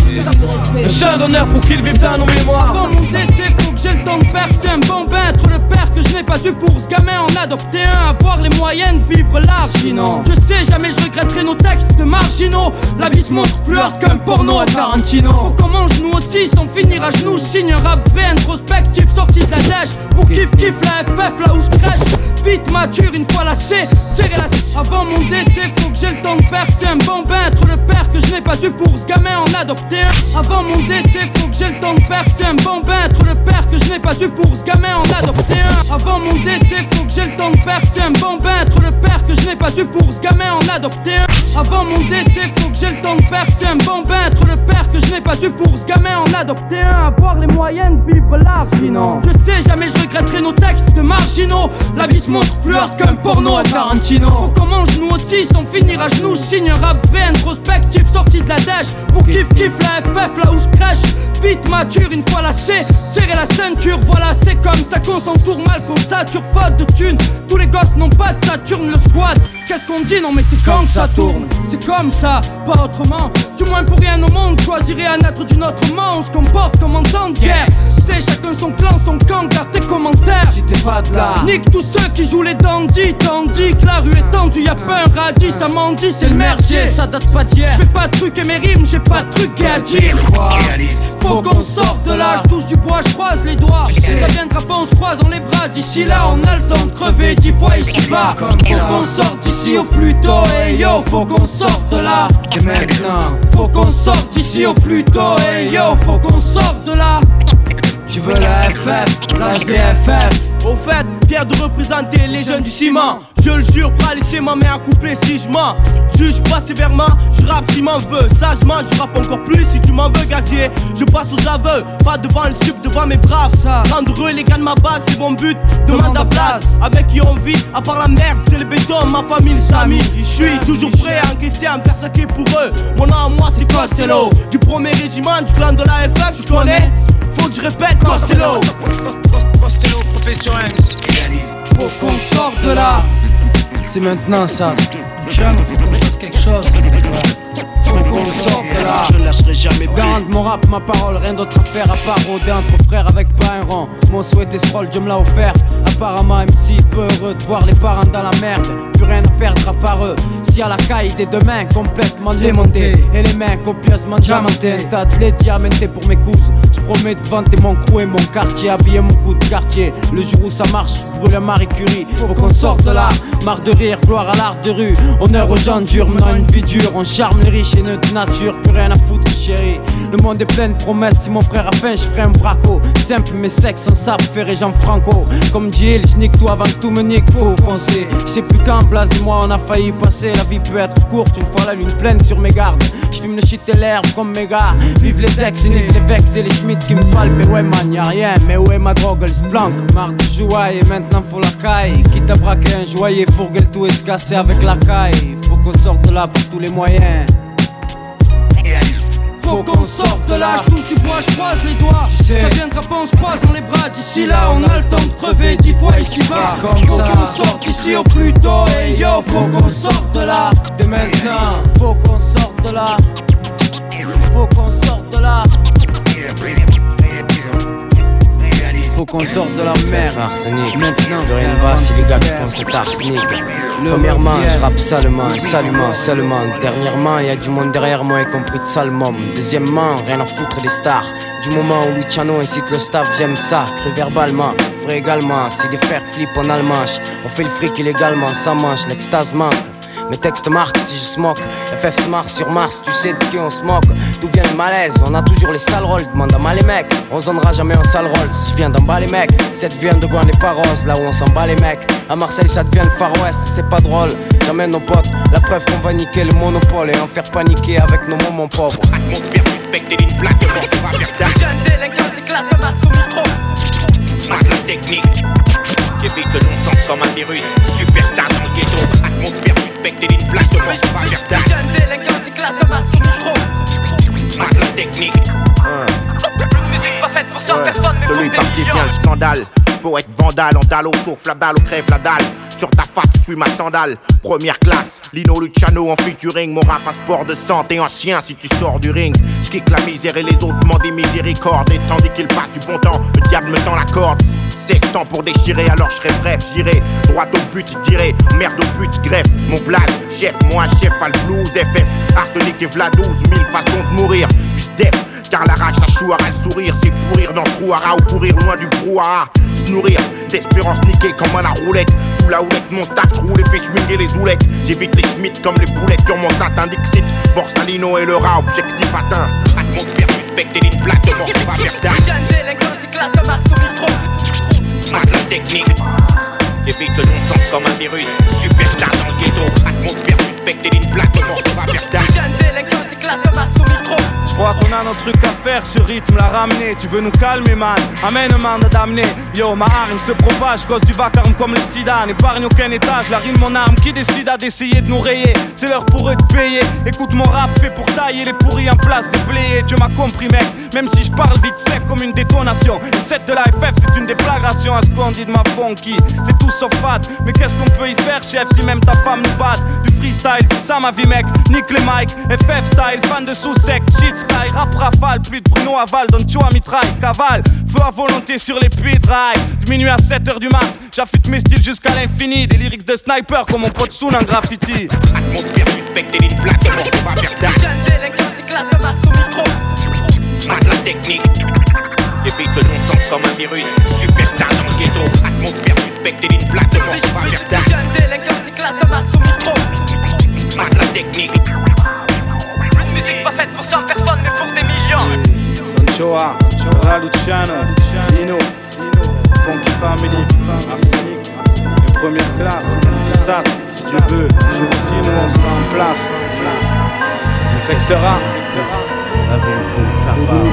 Le chien d'honneur pour qu'ils vivent dans nos mémoires. Avant mon décès, faut que j'ai le temps de percer un bon bain. Être le père que je n'ai pas eu pour ce gamin, en adopter un. Avoir les moyens de vivre large. Je sais, jamais je regretterai nos textes de marginaux. La vie se montre plus hard qu'un porno à Tarantino. Faut qu'on mange nous aussi sans finir à genoux. Signe un rap vrai, introspectif, sorti de la dèche. Pour kiff kiff la FF là où je crèche. Vite mature une fois lassé, serrer la Avant mon décès, faut que j'ai le temps de percer un bon bain. Être le père que je pas eu pour ce gamin, en adopter un. Avant mon décès, faut que j'ai le temps de percer un bon bain. Le père que je n'ai pas eu pour ce gamin, en adopter un. Avant mon décès, faut que j'ai le temps de percer un bon bain. Le père que je n'ai pas eu pour ce gamin, en adopter un. Avant mon décès, faut que j'ai le temps de percer un bon bain. Le père que je n'ai pas eu pour ce gamin, en adopter un. Avoir les moyens de vivre. Je sais, jamais je regretterai nos textes de marginaux. La vie se montre plus hard qu'un porno à Tarantino. Faut qu'on mange nous aussi sans finir à genoux. Signe un rap vrai, introspectif, sorti de la dèche. Pour kiff kiff la FF là où je crèche. Vite mature une fois lassé, serrer la ceinture, voilà c'est comme ça qu'on s'entoure mal qu'on sature faute de thunes. Tous les gosses n'ont pas de Saturne, le squad. Qu'est-ce qu'on dit? Non mais c'est comme ça tourne, c'est comme ça, pas autrement. Du moins pour rien au monde, choisirais naître d'une autre main. On se comporte comme en temps de guerre. C'est chacun son clan, son camp, garde tes commentaires. Si t'es pas de là, nique tous ceux qui jouent les dandys. Tandis que la rue est tendue, y'a pas un radis, ça m'en dit, c'est le merdier. Ça date pas d'hier. Je fais pas de trucs et mes rimes, j'ai pas de trucs à dire. Faut qu'on sorte de là, je touche du bois, je croise les doigts. Ça viendra pas, on se croise dans les bras. D'ici là, on a le temps de crever dix fois ici bas. Faut qu'on sorte d'ici au plus tôt, et yo, faut qu'on sorte de là. Et maintenant, faut qu'on sorte d'ici au plus tôt, yo, faut qu'on sorte de là. Tu veux la FF, la DFF Au fait, fier de représenter les jeunes du ciment. Je le jure, pas laisser ma main à couper si je mens. Juge pas sévèrement, je rappe si m'en veux. Sagement, je rappe encore plus si tu m'en veux gazier. Je passe aux aveux, pas devant le sup, devant mes braves Rendre les gars de ma base, c'est mon but Demande à place, avec qui on vit À part la merde, c'est le béton, ma famille, les amis. Je suis toujours prêt à encaisser, à me faire saquer pour eux. Mon nom à moi c'est Costello. Du premier régiment, du clan de la FF, je connais faut que je répète Costello Costello professionnel Faut qu'on sorte de là. C'est maintenant ça. Tiens, faut qu'on fasse quelque chose. Faut qu'on sorte de là. Je lâcherai jamais Garde mon rap, ma parole, rien d'autre à faire à part rôder entre frères avec pas un rang Mon souhait est scroll, Dieu me l'a offert. Apparemment MC peu heureux de voir les parents dans la merde. Plus rien à perdre à part eux. Si à la caille des deux mains complètement démontées Et les mains copieusement diamantées. Un tas de lait diamanté pour mes cousses. Je promets de vanter mon crew et mon quartier Habiller mon coup de quartier. Le jour où ça marche, je brûle Marie Curie. Faut qu'on sorte de là, marre de rire, gloire à l'art de rue. Honneur aux gens durs, menant une vie dure. On charme les riches et notre nature, rien à foutre chérie. Le monde est plein de promesses, si mon frère a faim, je ferai un braco. Simple mais sexe, sans sabre, ferré Jean Franco. Comme il, je nique tout avant que tout me nique, faut foncer. Je sais plus quand, Blas et moi on a failli passer. La vie peut être courte, une fois la lune pleine sur mes gardes. Je fume le shit et l'herbe comme mes gars. Vive les ex, et les vex et les schmitt qui me palpent. Mais ouais man, y'a rien, mais est ma drogue, elle se planque. Marre de jouer et maintenant faut la caille. Quitte à braquer un joyer, fourguer tout et se casser avec la caille. Faut qu'on sorte là pour tous les moyens faut qu'on sorte de là, je touche du bois, je croise les doigts. Ça viendra pas, on se croise dans les bras. D'ici là, on a le temps de crever dix fois ici bas. Faut qu'on sorte ici au plus tôt, et yo, faut qu'on sorte de là. Dès maintenant, faut qu'on sorte de là. Faut qu'on sorte de là. Faut qu'on sorte de la mer. Arsenic, maintenant, plus rien ne va si les gars qui font cet arsenic. Premièrement, je rappe salement, salument, seulement. Dernièrement, y a du monde derrière moi, y compris de Salmon. Deuxièmement, rien à foutre des stars. Du moment où Luciano incite le staff, j'aime ça, cru verbalement, vrai également. Si des frères flippent en allemand, on fait le fric illégalement, ça mange, l'extase manque. Mes textes marquent si je smoke. FF se marche sur Mars, tu sais de qui on se moque. D'où vient le malaise? On a toujours les sales rôles. Demande à mal les mecs. On zonnera jamais en sale rôle. Si je viens d'en bas les mecs, cette vient de Gouin n'est pas rose. Là où on s'en bat les mecs. À Marseille, ça devient le Far West. C'est pas drôle. J'amène nos potes. La preuve qu'on va niquer le monopole et en faire paniquer avec nos moments pauvres. Atmosphère suspecte et d'une plaque de mort, c'est pas verdad. Jeune délinquant, éclate comme au micro. Mat la technique. J'évite le non-sens comme un virus. Superstar dans le ghetto. Atmosphère suspecte et d'une plaque de mort, c'est pas verdad. Jeune délinquant, éclate comme au micro. Mat la technique. Musique pas faite pour 100 personnes, mais pour Celui des par qui millions. tient le scandale. Poète vandale, en dalle autour, la dalle, au crève la dalle. Sur ta face, ma sandale. Première classe, Lino Luciano en featuring. Mon rap, un sport de santé, un chien si tu sors du ring. J'kick la misère et les autres m'en des miséricorde. Et tandis qu'il passe du bon temps, le diable me tend la corde. 16 temps pour déchirer, alors je serai bref, j'irai droit au but, je dirai merde au but, greffe mon blase, chef, moi chef, à le blues, FF, arsenic et v'là 12 000 façons de mourir, juste def, car la rage, ça chouara le sourire, c'est pourrir dans le trou-hara ou courir loin du brouhaha, d'espérance niquée comme à la roulette, sous la houlette, mon staff roule et fait swinguer les oulettes, j'évite les schmitts comme les boulettes sur mon satin Dixit, Borsalino et le rat, objectif atteint, atmosphère suspecte et de mort, c'est pas verdad. Jeune délinquant, éclate comme au micro. Mat la technique. J'évite le non-sens comme un virus. Superstar dans le ghetto. Atmosphère suspecte et d'une plaque de. Jeune délinquant, comme micro. Je crois qu'on a nos trucs à faire, ce rythme l'a ramené. Tu veux nous calmer, man? Amène un mandat d'amener. Yo, ma hargne se propage, cause du vacarme comme le sida. N'épargne aucun étage, la rime, mon arme. Qui décida d'essayer de nous rayer C'est l'heure pour eux de payer. Écoute mon rap fait pour tailler les pourris en place de player. Tu m'as compris, mec. Même si je parle vite sec comme une détonation. Le set de la FF, c'est une déflagration à ce qu'on dit de ma funky. C'est tout sauf fat. Mais qu'est-ce qu'on peut y faire, chef, si même ta femme nous bat Du freestyle, c'est ça ma vie, mec. Nique les mics, FF style, fan de sous-sec, shit sky, rap rafale, plus de Bruno Aval, donne tu à mitraille, cavale, feu à volonté sur les puits de rail. Minuit à 7h du mat, j'affûte mes styles jusqu'à l'infini. Des lyrics de sniper comme mon pote Soon en graffiti. Atmosphère suspecte et d'une plaque de mort, c'est pas verdad. Jeune délinquant, éclate comme au micro. Mat la technique. J'évite le non-sens comme un virus. Superstar dans le ghetto. Atmosphère suspecte et d'une plaque de mort, c'est pas verdad. Jeune délinquant, éclate comme au micro. Mat la technique. Musique pas faite pour 100 personnes, mais pour des millions. Don Choa, Ra Luciano, Lino, Funky Family, Arsenic, les premières classes, ça, si tu veux, je aussi nous on sera en place. Secteur A. Laver un fond de cafard.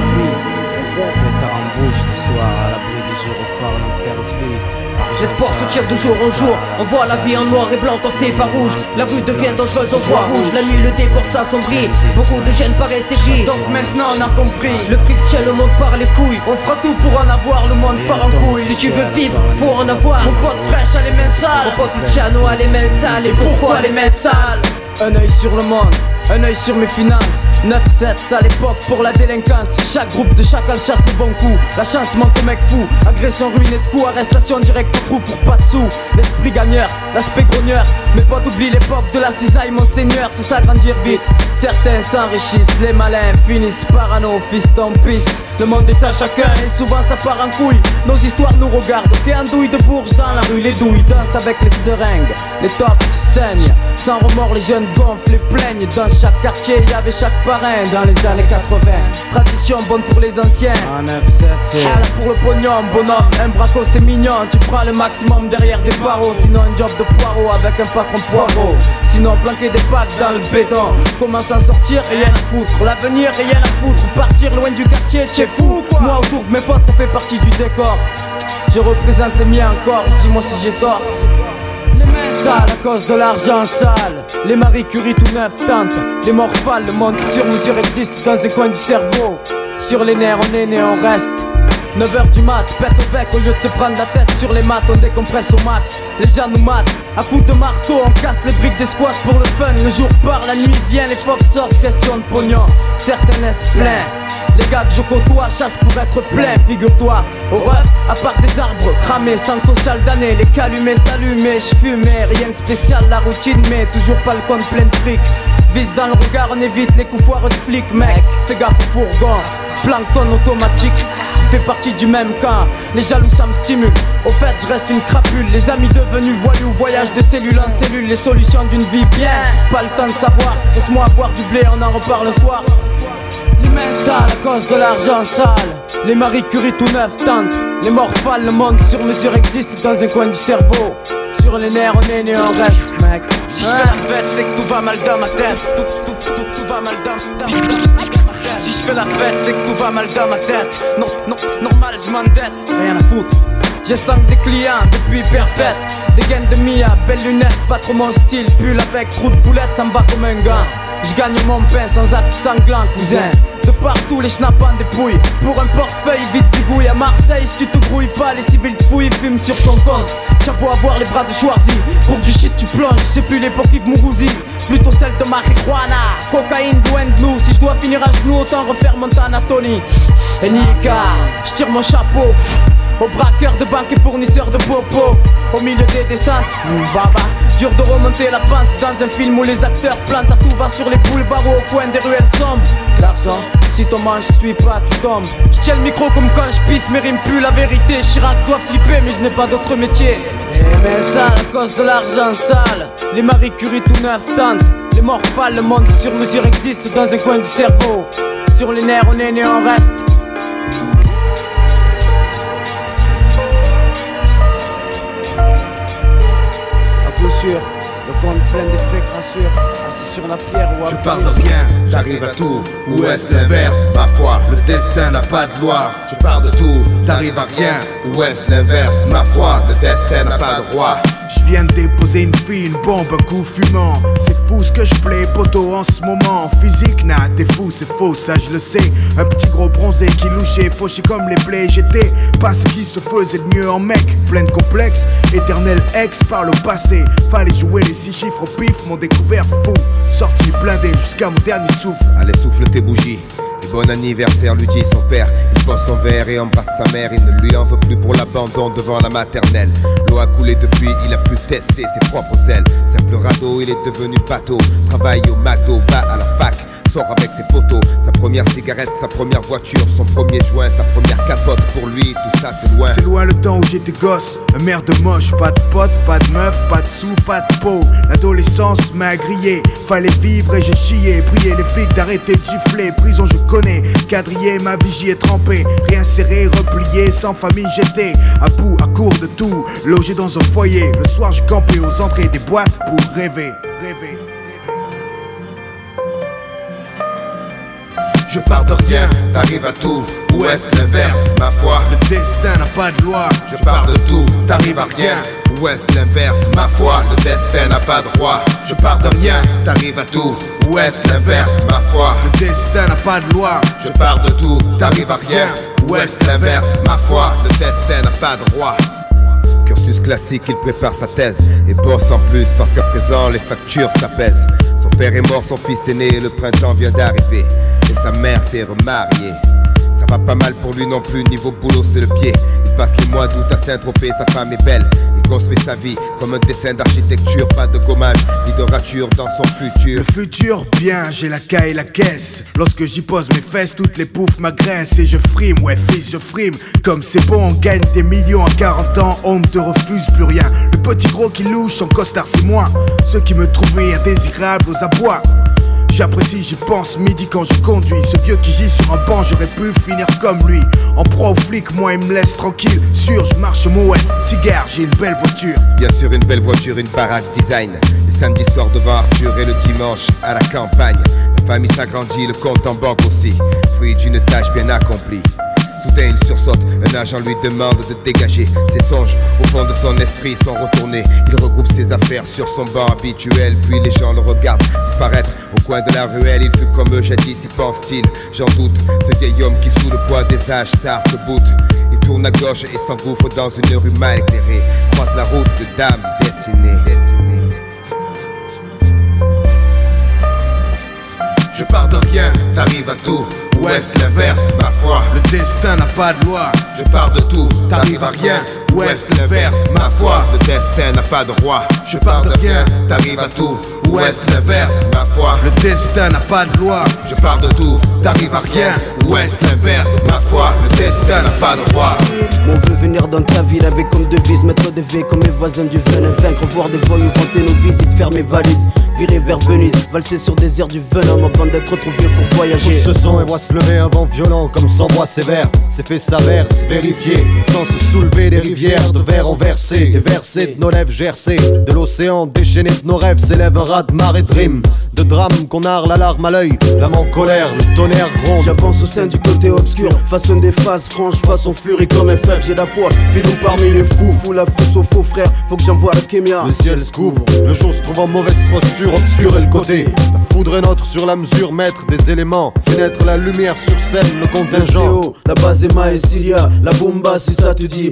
Pétard en bouche le soir à l'abri des gyrophares, l'enfer se. L'espoir se tire de jour en jour. On voit la vie en noir et blanc quand c'est pas rouge. La rue devient dangereuse, on voit rouge. La nuit, le décor s'assombrit. Beaucoup de jeunes paraissent gris. Donc maintenant on a compris. Le fric tient le monde par les couilles. On fera tout pour en avoir, le monde part en couille. Si tu veux vivre, faut en avoir. Mon pote fraîche a les mains sales. Mon pote Luciano a les mains sales. Et pourquoi les mains sales? Un œil sur le monde, un œil sur mes finances. 9-7 à l'époque pour la délinquance. Chaque groupe de chacal chasse le bon coup. La chance manque au mec fou. Agression ruinée de coups, arrestation directe au trou pour pas de sous. L'esprit gagneur, l'aspect grogneur. Mes potes oublient l'époque de la cisaille, mon seigneur, c'est ça grandir vite. Certains s'enrichissent, les malins finissent par un fils en pisse. Le monde est à chacun et souvent ça part en couille. Nos histoires nous regardent. T'es un douille de bourge dans la rue, les douilles dansent avec les seringues. Les tops saignent. Sans remords, les jeunes gonflent et plaignent. Dans chaque quartier, y avait chaque parrain dans les années 80. Tradition bonne pour les anciens. Hala pour le pognon, bonhomme. Un braco, c'est mignon. Tu prends le maximum derrière des barreaux. Sinon, un job de poireau avec un patron poireau. Sinon, planquer des pattes dans le béton. Comment s'en sortir? Rien à foutre. L'avenir, rien à foutre. Partir loin du quartier, t'es fou quoi. Moi, autour de mes potes, ça fait partie du décor. Je représente les miens encore. Dis-moi si j'ai tort. À cause de l'argent sale Les Marie Curie tout neuf tentent Les morphales, le monde sur mesure existe dans un coin du cerveau Sur les nerfs on est né, on reste 9h du mat, pète au bec au lieu de se prendre la tête sur les maths, on décompresse au max. Les gens nous matent, à coups de marteau, on casse les briques des squats pour le fun. Le jour part, la nuit vient, les fofs sortent, question de pognon. Certains laissent Les gars que je côtoie chassent pour être plein, figure-toi. Au ref, à part des arbres cramés, centre social d'année, les calumés s'allumaient, je fumais, rien de spécial, la routine, mais toujours pas le compte plein de fric. Vise dans le regard, on évite les coups de flics, mec. Fais gaffe fourgon, plancton automatique. Fais partie du même camp, les jaloux ça me stimule. Au fait, je reste une crapule. Les amis devenus voyous, voyage de cellule en cellule. Les solutions d'une vie bien, pas le temps de savoir. Laisse-moi boire du blé, on en reparle le soir. Les mains sales à cause de l'argent sale. Les Marie Curie tout neuf tentent. Les morphales, le monde sur mesure existe dans un coin du cerveau. Sur les nerfs, on est né, on reste, mec. Si je fais la fête, c'est que tout va mal dans ma tête. Tout, tout, tout, tout va mal dans ma tête. Si je fais la fête, c'est que tout va mal dans ma tête. Non, non, normal, je m'endette. Rien à foutre. J'ai 5 des clients depuis perpète Des gaines de Mia, belles lunettes, pas trop mon style Pull avec trou de boulette, ça me va comme un gant Je gagne mon pain sans acte sanglant, cousin. De partout, les schnappes en dépouille. Pour un portefeuille vite zigouille. À Marseille, si tu te grouilles pas, les civils te fouillent. Fument sur ton compte. T'as beau avoir les bras de Schwarzy. Pour du shit, tu plonges. C'est plus Yves Mourouzi. Plutôt celle de marijuana. Cocaïne, de nous Si je dois finir à genoux, autant refaire mon Tony Et Nika, je tire mon chapeau aux braqueurs de banque et fournisseurs de popo. Au milieu des descentes, baba. Dur de remonter la pente. Dans un film où les acteurs plantent à tout va sur les boulevards ou au coin des ruelles sombres. L'argent, si ton manche suis pas, tu tombes. Je tiens le micro comme quand je pisse, mais rime plus la vérité. Chirac doit flipper, mais je n'ai pas d'autre métier. Les mains sales à cause de l'argent sale. Les Marie Curie tout neuf tentent Les morphales, le monde sur mesure existe dans un coin du cerveau. Sur les nerfs, on est né, on reste le compte plein de frais crassures, assis sur la pierre ou à Je parle de rien, j'arrive à tout, ou est-ce l'inverse? Ma foi, le destin n'a pas de loi. Je parle de tout, t'arrives à rien, ou est-ce l'inverse? Ma foi, le destin n'a pas de roi. Je viens de déposer une fille, une bombe, un coup fumant. C'est fou ce que je plais, poteau en ce moment. Physique, nah, t'es fou, c'est faux, ça je le sais. Un petit gros bronzé qui louchait, fauché comme les plaies. J'étais pas ce qui se faisait de mieux en mec. Plein de complexes, éternel ex par le passé. Fallait jouer les six chiffres au pif, mon découvert fou. Sorti blindé jusqu'à mon dernier souffle. Allez, souffle tes bougies. Bon anniversaire, lui dit son père. Il bosse son verre et embrasse sa mère. Il ne lui en veut plus pour l'abandon devant la maternelle. L'eau a coulé depuis, il a pu tester ses propres ailes. Simple radeau, il est devenu bateau. Travaille au McDo, va à la fac sort avec ses potos. Sa première cigarette, sa première voiture, son premier joint, sa première capote. Pour lui, tout ça c'est loin. C'est loin le temps où j'étais gosse. Un mère de moche, pas de pote, pas de meuf, pas de sous, pas de peau. L'adolescence m'a grillé. Fallait vivre et j'ai chié. Prier les flics d'arrêter de gifler. Prison, je connais. Quadrillé, ma vigie est trempée. Rien serré, replié, sans famille, j'étais à bout, à court de tout. Logé dans un foyer. Le soir, je campais aux entrées des boîtes pour rêver, rêver. Je pars de rien, t'arrives à tout. Ou est-ce l'inverse, ma foi Le destin n'a pas de loi. Je pars de tout, t'arrives à rien. Ou est-ce l'inverse, ma foi Le destin n'a pas de roi. Je pars de rien, t'arrives à tout. Ou est-ce l'inverse, ma foi Le destin n'a pas de loi. Je pars de tout, t'arrives à rien. Ou est-ce l'inverse, ma foi Le destin n'a pas de roi. Cursus classique, il prépare sa thèse et bosse en plus parce qu'à présent les factures s'apaisent. Son père est mort, son fils est né, le printemps vient d'arriver et sa mère s'est remariée. Pas mal pour lui non plus, niveau boulot c'est le pied. Il passe les mois d'août à Saint-Tropez, sa femme est belle. Il construit sa vie comme un dessin d'architecture, pas de gommage ni de rature dans son futur. Le futur, bien, j'ai la caille et la caisse. Lorsque j'y pose mes fesses, toutes les poufs m'agressent et je frime, ouais fils, je frime. Comme c'est bon, on gagne des millions à 40 ans, on ne te refuse plus rien. Le petit gros qui louche, son costard c'est moi. Ceux qui me trouvaient indésirable aux abois. J'apprécie, j'y pense midi quand je conduis. Ce vieux qui gît sur un banc, j'aurais pu finir comme lui. En pro flic, moi il me laisse tranquille. Sûr, je marche mouette, cigare, j'ai une belle voiture. Bien sûr, une belle voiture, une baraque design. Les samedis soirs devant Arthur et le dimanche à la campagne. La famille s'agrandit, le compte en banque aussi. Fruit d'une tâche bien accomplie. Soudain il sursaute, un agent lui demande de dégager Ses songes au fond de son esprit sont retournés Il regroupe ses affaires sur son banc habituel Puis les gens le regardent disparaître Au coin de la ruelle, il fut comme eux jadis, y pense-t-il. J'en doute, ce vieil homme qui sous le poids des âges s'arc-boute Il tourne à gauche et s'engouffre dans une rue mal éclairée. Croise la route de Dame destinée. Je pars de rien, t'arrives à tout. Ouest l'inverse, ma foi. Le destin n'a pas de loi. Je pars de tout, t'arrives à rien. Ouest l'inverse, ma foi. Le destin n'a pas de roi. Je pars de rien, t'arrives à tout. Ouest l'inverse, ma foi. Le destin n'a pas de loi. Je pars de tout, t'arrives à rien. Ouest l'inverse, ma foi. Le destin n'a pas de roi. On veut venir dans ta ville avec comme devise Mettre des V comme mes voisins du venin Vaincre, voir des voyous vanter nos visites Faire mes valises, virer vers Venise Valser sur des airs du venin avant d'être trop vieux pour voyager Tous se sont et voient se lever un vent violent comme sans voix sévère C'est fait s'avère, se vérifier Sans se soulever des rivières de verre en versé Des versets de nos lèvres gercées De l'océan déchaîné de nos rêves S'élève un raz de marée de rimes De drames qu'on narre la larme à l'œil L'âme en colère, le tonnerre gronde. J'avance au sein du côté obscur Façon des phases franches, façon furie comme un fleuve J'ai la foi, filou parmi les fous Fous la frousse au faux frère, faut que j'envoie la kémia. Le ciel se couvre, le jour se trouve en mauvaise posture Obscurer le côté, la foudre est notre sur la mesure Mettre des éléments, fenêtre la lumière sur scène Le contingent, CO, la base est Maesilia La bomba si ça te dit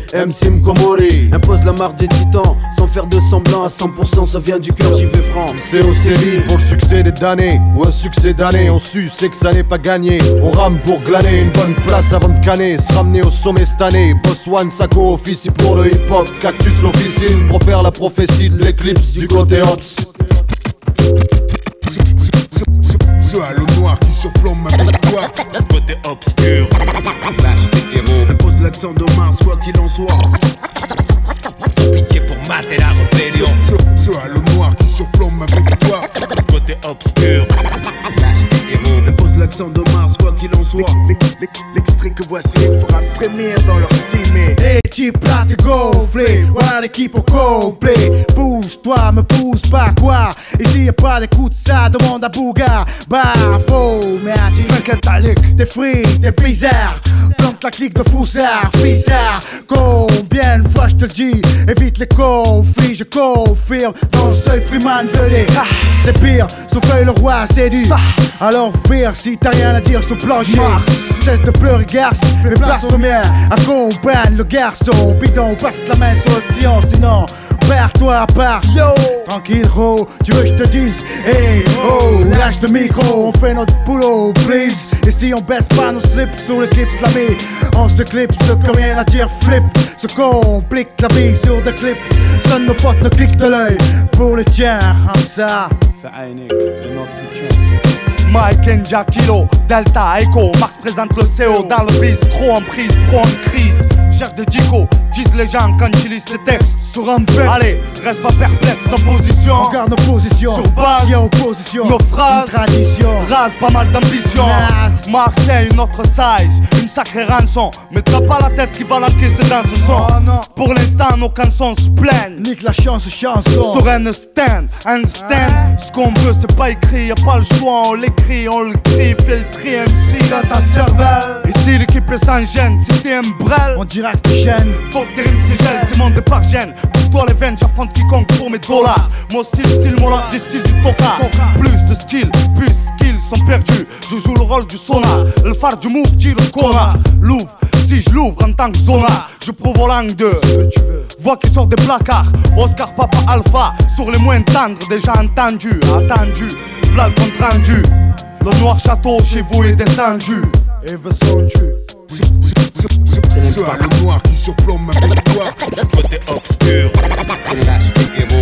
Botswani, MC Mkomori Impose la marque des titans Sans faire de semblant à 100% Ça vient du cœur, j'y vais franc c'est au série pour le succès des damnés Ou un succès d'année, on su, c'est que ça n'est pas gagné On rame pour glaner une bonne place avant de canner Se ramener au sommet cette année Boss One, Sako, officie pour le hip-hop Cactus l'officine, pour faire la prophétie de l'éclipse du côté ops noir qui surplombe ma victoire Côté obscur Pose l'accent de Mars, quoi qu'il en soit. Pitié pour mater la rébellion. Ce, ce halo noir qui surplombe ma victoire Côté obscur Pose l'accent de Mars, quoi qu'il en soit. L'extrait que voici fera frémir dans leur timé. Et tu plates de gonfler, voilà l'équipe au complet. Pousse-toi, me pousse pas quoi. Ici y'a pas d'écoute, ça demande à Bouga. Bah, faux, mais tu t'inquiète, t'es free, t'es bizarre. Plante la clique de foussard, bizarre. Combien de fois je te le dis, évite les conflits, je confirme. Dans seuil Freeman venez, ah, c'est pire, souffle le roi, c'est du. Alors vire si t'as rien à dire sur plancher. Cesse de pleurer, garce, fais place au mien. Accompagne le garçon, bidon, passe la main sur l'océan, sinon. Perds-toi à part, yo! Tranquille, ro, tu veux que je te dise? Hey, oh, lâche le micro, on fait notre boulot, please. Et si on baisse pas nos slips sur le clip slamé On se clipse, comme rien à dire, flip. Se complique la vie sur des clips Sonne nos potes, nos clics de l'œil. Pour les tiens, Hamza le notre Mike and Kilo, Delta, Echo, Mars présente le CO dans le bis, trop en prise, pro en crise. Des dico, disent les gens quand ils lisent les textes. Sur un bec, allez, reste pas perplexe, en position. On garde nos positions, sur base, a opposition. Nos phrases, une tradition, rase pas mal d'ambition. Marseille, une autre size, une sacrée rançon. Mais t'as pas la tête qui va l'encaisser dans ce son. Pour l'instant, nos cançons se plaignent. Nique la chance, chanson. Sur un stand, un stand. Ce qu'on veut, c'est pas écrit, y a pas le choix, on l'écrit, on le crie, fait le tri MC dans ta cervelle. Ici, l'équipe est sans gêne, si t'es un brel, on dirait que tu gênes. Faut que tes rimes s'égèlent, c'est mon départ gêne. Pour toi, les veines, j'affronte quiconque pour mes dollars. Mon style, style, mon des style du toka. Plus de style, plus skills sont perdus. Je joue le rôle du sonar, le phare du move, dit le coma. L'ouvre. Si je l'ouvre en tant que zona, je prouve aux langues de Voix qui sort des placards, Oscar Papa Alpha Sur les moins tendres, déjà entendu, attendu V'là le compte rendu Le noir château chez vous est descendu Et veut son Ce halo noir qui surplombe ma victoire Côté obscur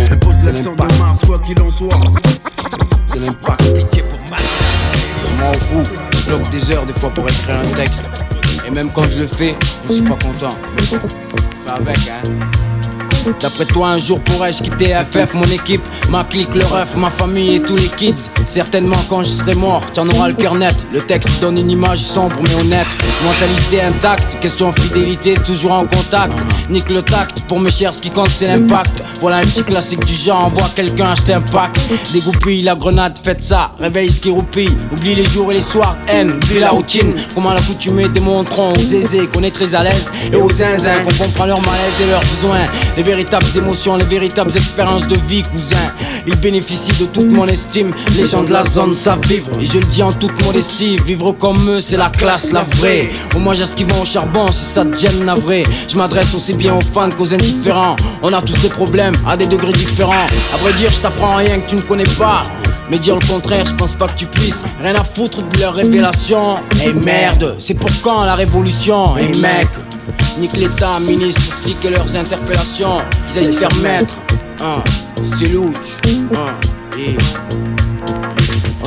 Elle pose l'accent de Mars, quoi qu'il en soit. C'est l'impact. Pitié pour mater Je m'en fous. Je bloque des heures des fois pour écrire un texte. Et même quand je le fais, je suis pas content. Fais avec, hein. D'après toi, un jour pourrais-je quitter FF, mon équipe, ma clique, le ref, ma famille et tous les kids Certainement quand je serai mort, t'en auras le cœur net. Le texte donne une image sombre mais honnête. Mentalité intacte, question fidélité, toujours en contact. Nique le tact, pour mes chers, ce qui compte c'est l'impact. Voilà un petit classique du genre, envoie quelqu'un acheter un pack. Dégoupille la grenade, faites ça, réveille ce qui roupille. Oublie les jours et les soirs, haine, oublie la routine. Comment l'accoutumée démontrons aux aisés qu'on est très à l'aise et aux zinzins qu'on comprend leur malaise et leurs besoins. Véritables émotions, les véritables expériences de vie, cousin. Ils bénéficient de toute mon estime. Les gens de la zone savent vivre, et je le dis en toute modestie. Vivre comme eux, c'est la classe, la vraie. Au moins, j'esquivons au charbon si ça te gêne, navré. Je m'adresse aussi bien aux fans qu'aux indifférents. On a tous des problèmes à des degrés différents. À vrai dire, je t'apprends rien que tu ne connais pas. Mais dire le contraire, je pense pas que tu puisses. Rien à foutre de leurs révélations. Et merde, c'est pour quand la révolution? Et mec, nique l'état, ministre, flics et leurs interpellations. Ils aillent se faire mettre. Hein, c'est louche. Hein, et-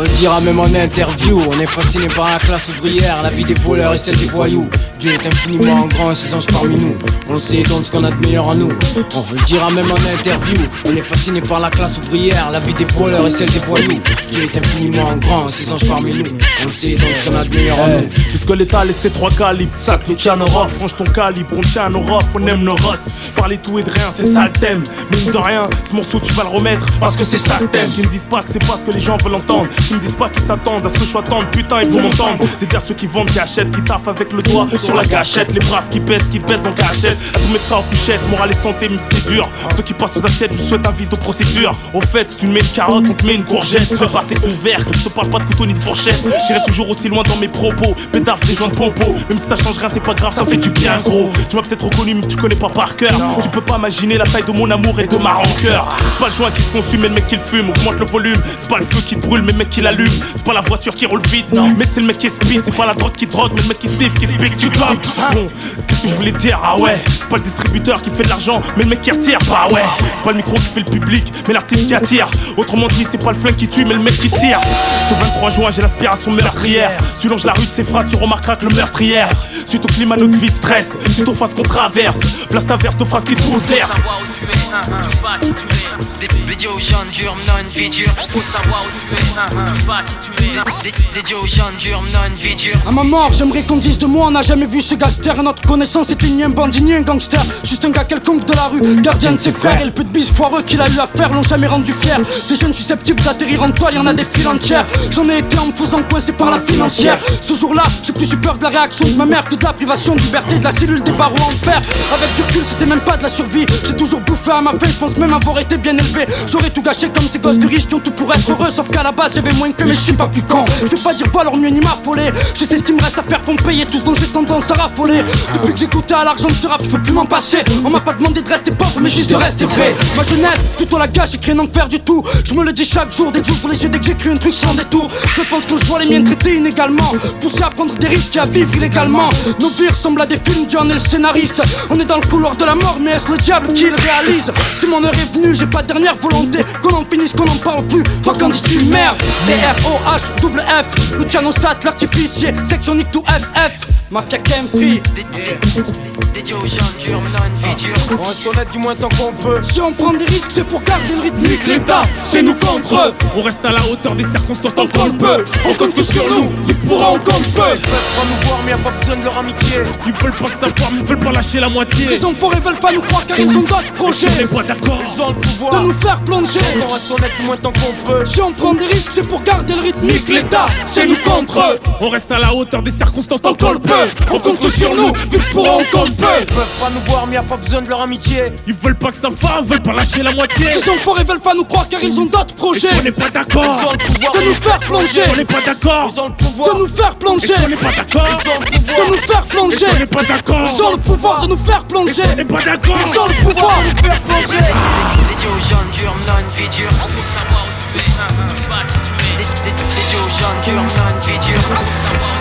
le dira même en interview, on est fasciné par la classe ouvrière, la vie des voleurs et celle des voyous. Dieu est infiniment grand et ses anges parmi nous. On sait donc ce qu'on a de meilleur en nous. On le dira même en interview, on est fasciné par la classe ouvrière, la vie des voleurs et celle des voyous. Dieu est infiniment grand et ses anges parmi nous. On sait donc ce qu'on a de meilleur en nous. Puisque l'État a laissé trois calibres, sac le rofs, franche ton calibre, on tient nos rofs, on aime nos rosses. Parler tout et de rien, c'est ça le thème. Mine de rien, ce morceau tu vas le remettre parce que c'est ça le thème. Qui me disent pas que c'est pas ce que les gens veulent entendre. Qui me disent pas qu'ils s'attendent à ce que je sois tendre, putain, ils vont m'entendre. C'est dire ceux qui vendent, qui achètent, qui taffent avec le doigt sur la gâchette. Les braves qui pèsent, qui baissent en cachette. À tous mes frères en couchette, morale et santé, mais c'est dur. Ceux qui passent aux assiettes, je souhaite un vice de procédure. Au fait, si tu me mets une carotte, on te met une courgette. Prépare tes couvercles, je te parle pas de couteau ni de fourchette. J'irai toujours aussi loin dans mes propos. Pédaf, des gens de popo. Même si ça change rien, c'est pas grave, ça fait du bien gros. Tu m'as peut-être reconnu, mais tu connais pas par cœur. Tu peux pas imaginer la taille de mon amour et de ma rancœur. C'est pas le joint qui se consume, mais le mec qui le fume. Augmente le volume. C'est pas le feu qui te brûle, mais le mec qui C'est pas la voiture qui roule vite, mais c'est le mec qui speed. C'est pas la drogue qui drogue, mais le mec qui speed, qui speed, tu bam. Bon, qu'est-ce que je voulais dire? Ah ouais, c'est pas le distributeur qui fait de l'argent, mais le mec qui retire. Bah ouais, c'est pas le micro qui fait le public, mais l'artiste qui attire. Autrement dit, c'est pas le flingue qui tue, mais le mec qui tire. Ce 23 juin, j'ai l'aspiration meurtrière. Tu longes la rue de ses phrases, tu remarqueras que le meurtrière. Suite au climat, notre vie stress. Suite aux phases qu'on traverse. Place ta verse de phrases qui te bouleversent. savoir où tu es, hein, tu vas qui tu es. Dé- Dédié aux gens durs, menant une vie dure. Faut savoir où tu es, hein, tu vas qui tu es. Dé- dé- Dédié aux gens durs, une vie dure. À ma mort, j'aimerais qu'on dise de moi, on n'a jamais vu ce gangster. Notre connaissance était ni un bandit ni un gangster. Juste un gars quelconque de la rue, gardien de ses frères. Et le peu de bise foireux qu'il a eu à faire l'ont jamais rendu fier. Des jeunes susceptibles d'atterrir en toi, y en a des files entières. J'en ai été en me faisant coincer par la financière. Ce jour-là, j'ai plus eu peur de la réaction de ma mère que de la privation de liberté de la cellule des barreaux en fer. Avec du recul, c'était même pas de la survie. J'ai toujours bouffé à ma faim, je pense même avoir été bien élevé. J'aurais tout gâché comme ces gosses de riches qui ont tout pour être heureux. Sauf qu'à la base, j'avais moins que, mais je suis pas plus con. Je vais pas dire valeur mieux ni m'affoler. Je sais ce qu'il me reste à faire pour me payer tout ce dont j'ai tendance à raffoler. Depuis que j'ai goûté à l'argent de ce rap, je peux plus m'en passer. On m'a pas demandé de rester pauvre, mais juste de rester vrai. Ma jeunesse, plutôt la gâche, j'ai n'en faire du tout. Je me le dis chaque jour, dès que j'ouvre les yeux, dès que j'écris un truc sans détour. Je pense quand je vois les miens traités inégalement. Poussés à prendre des risques et à vivre illégalement. Nos vies ressemblent à des films, John est le scénariste. On est dans le couloir de la mort, mais est-ce le diable qui le réalise? Si mon heure est venue, j'ai pas de dernière volonté. Qu'on en finisse, qu'on en parle plus. Toi, quand dis-tu merde? C-R-O-H, double F. Luciano Sat, l'artificier. Section Nick to FF. Mafia Free. Dédié aux gens durs, menant une vie dure. On reste honnête du moins tant qu'on peut. Si on prend des risques, c'est pour garder le rythme. L'État, c'est nous contre eux. On reste à la hauteur des circonstances tant qu'on le peut. On compte que sur nous, vu que pour eux, on compte peu. Ils peuvent pas nous voir, mais y a pas besoin de leur amitié. Ils veulent pas le savoir, mais ils veulent pas lâcher la moitié. Ces enfoirés veulent pas nous croire car ils ont d'autres projets. On n'est pas d'accord. Ils ont le pouvoir de nous faire plonger. On reste honnête du moins tant qu'on peut. Si on prend des risques, c'est pour garder le rythme. L'État, c'est nous contre eux. On reste à la hauteur des circonstances tant qu'on le peut. On compte que sur nous, vu que pour eux, on compte peu. Ils peuvent pas nous voir, mais y a pas besoin de leur amitié. Ils veulent pas que ça fasse, veulent pas lâcher la moitié. Ces enfoirés veulent pas nous croire car ils ont d'autres projets. Et si on n'est pas d'accord, Ils ont le pouvoir de nous faire plonger. on n'est pas d'accord. Ils ont le pouvoir De nous faire plonger. On n'est pas d'accord, Ils ont le pouvoir De nous faire plonger. si on n'est pas d'accord, Ils ont le pouvoir de nous faire si on plonger. n'est pas d'accord, Ils ont le pouvoir de nous faire plonger. Dédié aux gens durs, une vie dure. Faut savoir où tu es, tu vas qui tu es. Dé- dé- Dédié aux gens durs, une vie dure. Faut savoir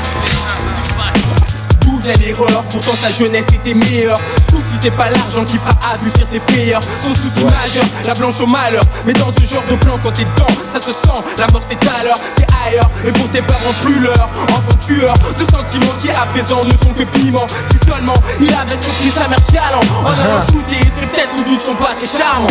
vient l'erreur, pourtant sa jeunesse était meilleure. Ce souci c'est pas l'argent qui fera adoucir ses frayeurs. Son souci majeur, la blanche au malheur. Mais dans ce genre de plan quand t'es dedans, ça se sent. La mort c'est à l'heure, t'es ailleurs. Et pour tes parents plus l'heure, enfant tueur De sentiments qui à présent ne sont que piment Si seulement il avait surpris sa mère chialant. En allant shooter, c'est peut-être sans doute son passé charmant.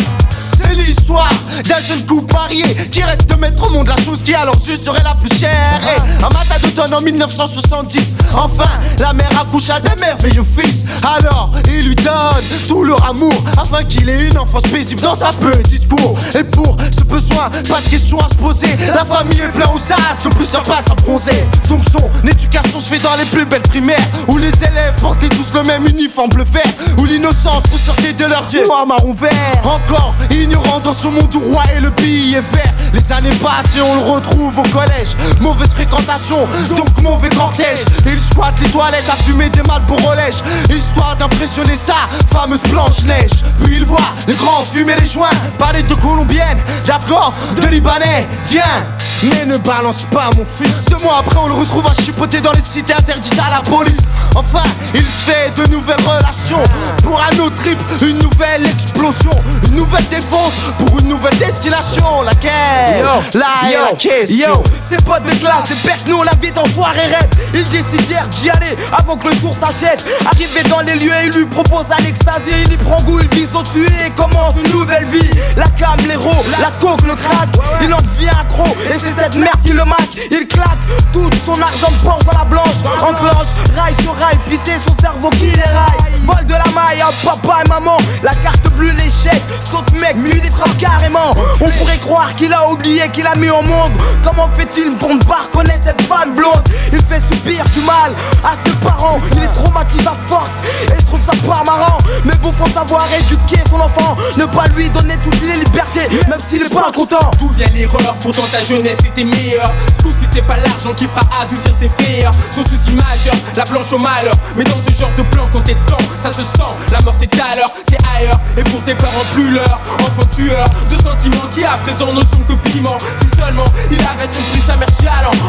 C'est l'histoire d'un jeune couple marié qui rêve de mettre au monde la chose qui à leurs yeux serait la plus chère. Et un matin d'automne en 1970, enfin, la mère accoucha d'un merveilleux fils. Alors, il lui donne tout leur amour afin qu'il ait une enfance paisible dans sa petite cour. Et pour ce besoin, pas de question à se poser. La famille est pleine aux as, le plus à bronzer. Donc son éducation se fait dans les plus belles primaires où les élèves portaient tous le même uniforme bleu vert, où l'innocence ressortait de leurs yeux noir marron vert. Encore ignorant dans ce monde où roi et le billet vert. Les années passent et on le retrouve au collège. Mauvaise fréquentation, donc mauvais cortège. Il squatte les à fumer des mal pour relège. Histoire d'impressionner sa fameuse Blanche-Neige. Puis il voit les grands fumer les joints, parler de colombiennes, d'afghans, de libanais. Viens, mais ne balance pas mon fils. Deux mois après, on le retrouve à chipoter dans les cités interdites à la police. Enfin, il se fait de nouvelles relations. Pour un autre trip, une nouvelle explosion. Une nouvelle défense pour une nouvelle destination. Laquelle? Là est la question. Yo, c'est pas de classe, c'est perte nous la vie d'enfoiré rêve. Ils décidèrent d'y aller avant que le jour s'achève. Arrivé dans les lieux, il lui propose à l'extasie. Il y prend goût, il vise au tuer et commence une nouvelle vie. La cam, l'héros, la coke, le crack. Il en devient accro et c'est cette merde qui le maque. Il claque tout son argent pense dans la blanche. Enclenche, rail sur rail, puis c'est son cerveau qui les raille. Vol de la maille à papa et maman. La carte bleue, l'échec. Saute mec, lui des frappe carrément. On pourrait croire qu'il a oublié qu'il a mis au monde. Comment fait-il pour ne pas reconnaître cette femme blonde? Il fait subir du mal à ses parents. Il est traumatisé à force et je trouve ça pas marrant. Mais bon, faut savoir éduquer son enfant. Ne pas lui donner toutes les libertés, même s'il est pas content. D'où vient l'erreur? Pourtant ta jeunesse était meilleure. Ce coup-ci, c'est pas l'argent qui fera adoucir ses frayeurs. Son souci majeur, la blanche au malheur. Mais dans ce genre de plan, quand t'es dedans, ça se sent. La mort c'est à l'heure, t'es ailleurs. Et pour tes parents, plus l'heure. Enfant tueur, de sentiments qui à présent ne sont que piment. Si seulement il avait son prix sa mère.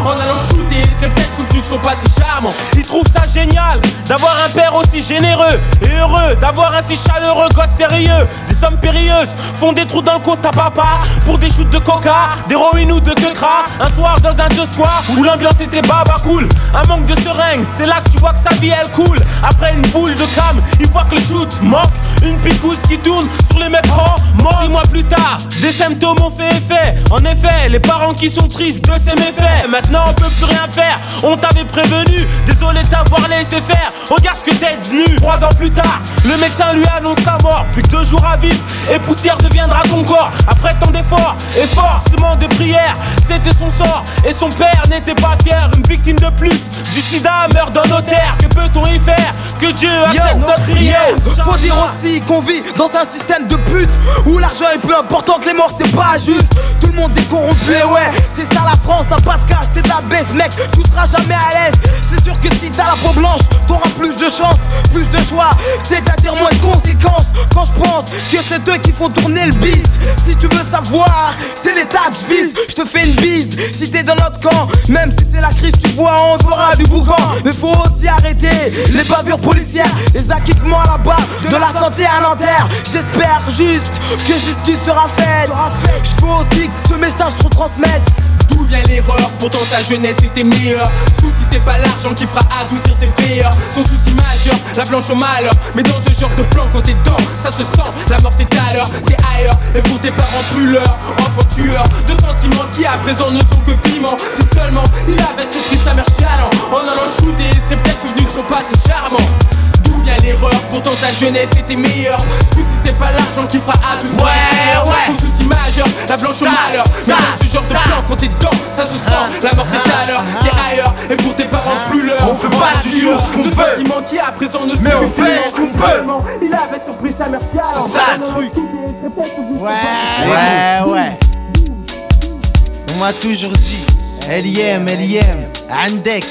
En allant shooter, il serait peut-être souvenu de son passé charmant. Il trouve ça génial d'avoir un père aussi généreux et heureux, d'avoir un si chaleureux gosse sérieux. Des sommes périlleuses font des trous dans le compte à papa pour des shoots de coca, d'héroïne ou de quecra. Un soir dans un deux square où l'ambiance était baba cool. Un manque de seringue, c'est là que tu vois que sa vie elle coule. Après une boule de cam, il voit que le shoot manque. Une picouse qui tourne sur les mêmes rangs. Six mois plus tard, des symptômes ont fait effet. En effet, les parents qui sont tristes de ces méfaits. Maintenant on peut plus rien faire, on t'avait prévenu. Désolé t'avoir laissé faire. Regarde ce que t'es devenu. Trois ans plus tard, le médecin lui annonce sa mort. Plus que deux jours à vivre et poussière deviendra ton corps. Après tant d'efforts et forcément de prières, c'était son sort. Et son père n'était pas fier. Une victime de plus du sida meurt dans nos terres. Que peut-on y faire? Que Dieu accepte notre prière. Faut dire aussi qu'on vit dans un système de pute où l'argent est plus important que les morts, c'est pas juste. Tout le monde est corrompu, et ouais, c'est ça la France, t'as pas de cash, t'es de la baisse, mec, tu seras jamais à l'aise. C'est sûr que si t'as la peau blanche, t'auras plus de chance, plus de choix, c'est-à-dire moins de conséquences. Quand je pense que c'est eux qui font tourner le bis, si tu veux savoir, c'est l'état que je vise. Je te fais une bise si t'es dans notre camp, même si c'est la crise, tu vois, on fera du boucan. Mais faut aussi arrêter les bavures policières, les acquittements à la barre, de la santé à Nanterre. J'espère juste que justice sera faite. Je veux aussi que ce message se retransmette. D'où vient l'erreur Pourtant sa jeunesse était meilleure. Ce coup-ci c'est pas l'argent qui fera adoucir ses frayeurs. Son souci majeur, la blanche au malheur. Mais dans ce genre de plan quand t'es dedans Ça se sent, la mort c'est à l'heure. T'es ailleurs, et pour tes parents plus l'heure. Enfant tueur, de sentiments qui à présent ne sont que piment Si seulement il avait surpris sa mère chialant En allant shooter, il serait peut-être souvenu de son passé D'où vient l'erreur Pourtant sa jeunesse était meilleure Ce coup-ci c'est pas l'argent qui fera adoucir Ouais, ses frayeurs ouais. Son souci majeur, la blanche au Ça, malheur Mais ça, dans ce genre de ça. plan quand t'es dedans ça se sent, la mort c'est à l'heure, t'es ailleurs, et pour tes parents plus l'heure. On fait pas toujours ce qu'on veut. à Mais on fait ce qu'on peut. Il avait surpris sa mère C'est ça le truc. Ouais, ouais. On m'a toujours dit, LIM, LIM, Andek.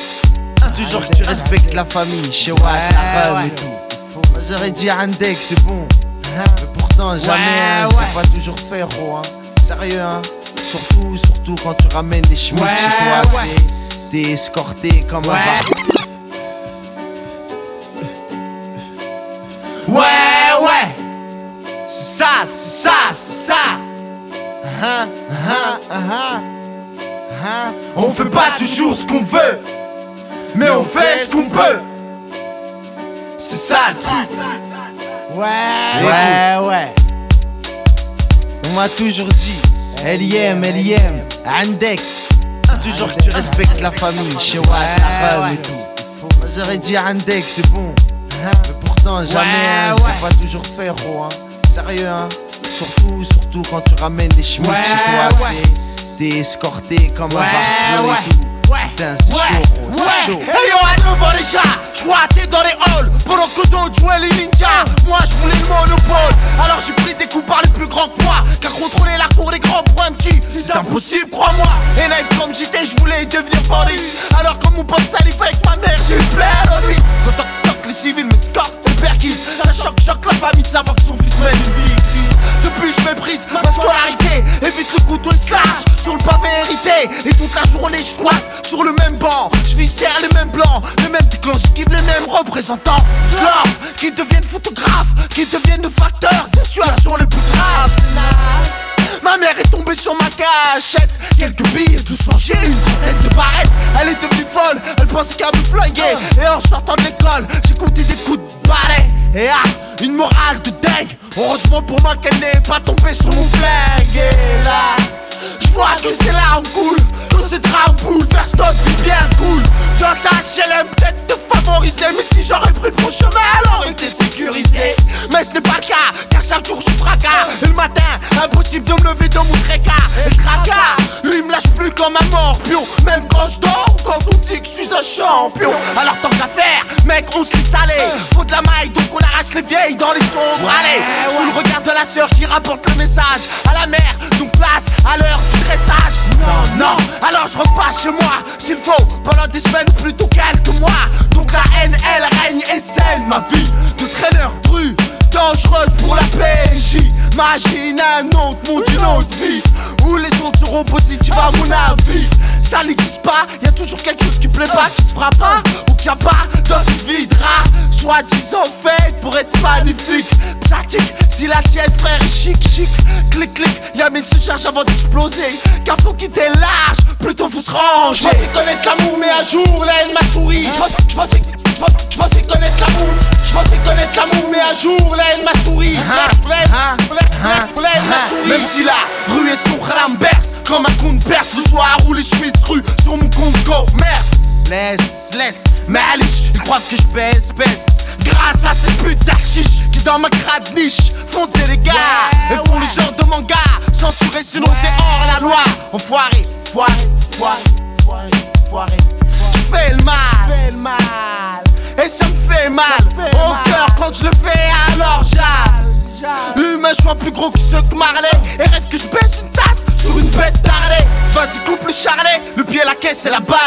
Toujours que tu respectes la famille, chez Watt, la femme et tout. Moi j'aurais dit Andek, c'est bon. Mais pourtant, jamais, hein, je pas toujours fait, gros. Hein. Sérieux, hein. Surtout, surtout quand tu ramènes des chemins chez toi. T'es escorté comme un Ouais, ouais. C'est ça, c'est ça, c'est ça. Hein, hein, hein, hein. On fait pas toujours ce qu'on veut, mais on fait ce qu'on peut. C'est ça le truc. Ouais, ouais, ouais. On m'a toujours dit, LIM, LIM, Andek. Toujours que tu respectes la famille, chez Watt, la femme et tout. Moi j'aurais dit Andek, c'est bon. Mais pourtant, jamais, hein, je pas toujours fait, gros. Hein. Sérieux, hein. Surtout, surtout quand tu ramènes des chemins Ouais, chez toi, ouais. T'es escorté comme un Ouais, ouais. et tout. Gros, c'est chaud. Hey yo, à nouveau les gars, je crois t'es dans les halls. Pendant que d'autres jouaient les ninjas Moi je voulais le monopole. Alors j'ai pris des coups par les plus grands que moi Car contrôler la cour des grands pour un petit C'est impossible, crois-moi. Et naïf comme j'étais, je voulais devenir bandit Alors comme mon pote salif avec ma mère, j'ai eu plein d'ennuis. Quand toc toc les civils me scorent, les perquis Ça choque, choque la famille de savoir que son fils mène une vie Depuis je méprise ma scolarité Et toute la journée je squatte sur le même banc. Je serre les mêmes blancs, les mêmes déclenches J'kiffe les mêmes représentants. L'or qui deviennent photographes Qui deviennent facteurs de situations les plus graves Ma mère est tombée sur ma cachette. Quelques billes, tout changé, une tête de barrette Elle est devenue folle, elle pensait qu'à me flinguer Et en sortant de l'école, j'écoutais des coups de barret Et ah, une morale de dingue. Heureusement pour moi qu'elle n'est pas tombée sur mon flingue. Là, je vois que c'est larmes coulent Tous ces drames bouleversent notre vie bien cool. Dans sa HLM, peut-être de favoriser Mais si j'aurais pris le bon chemin, elle aurait été sécurisée. Mais ce n'est pas le cas, car chaque jour je fracas. Et le matin, impossible de me lever de mon tréca Et le tracas, lui me lâche plus comme un morpion. Même quand je dors quand on dit que je suis un champion. Alors tant qu'à faire, mec on se laisse aller Faut de la maille donc on arrache les vieilles dans les sombres Allez, sous le regard de la sœur qui rapporte le message À la mère, donc place à l'heure du dressage. Non, non, alors je repasse chez moi. S'il faut, pendant des semaines plutôt quelques mois. Donc la haine, elle règne et saine ma vie. De traîneur dru dangereuse pour la PJ Imagine un autre monde, une autre vie. Où les autres seront positifs à mon avis Ça n'existe pas, y a toujours quelque chose qui plaît pas Qui se fera pas, ou qui a pas dans une vie de rat. Soi-disant faite pour être magnifique. Pratique, si la tienne frère est chic chic. Clic clic, y'a mille se charge avant d'exploser. Car faut quitter large, plutôt faut se ranger Je connaître l'amour mais un jour la haine m'a souri croient que je pèse, pèse. Grâce à ces putes d'archiches qui dans ma crade niche foncent des dégâts et font le genre de manga censuré sinon t'es hors la loi. Enfoiré, foiré, foiré, foiré, foiré. J'fais le mal, fais le mal. Et ça me fait mal au cœur quand je le fais Suis plus gros que ceux que Marley. Et rêve que je baisse une tasse sur une bête d'Harley. Vas-y coupe le charlet, le pied la caisse c'est la base.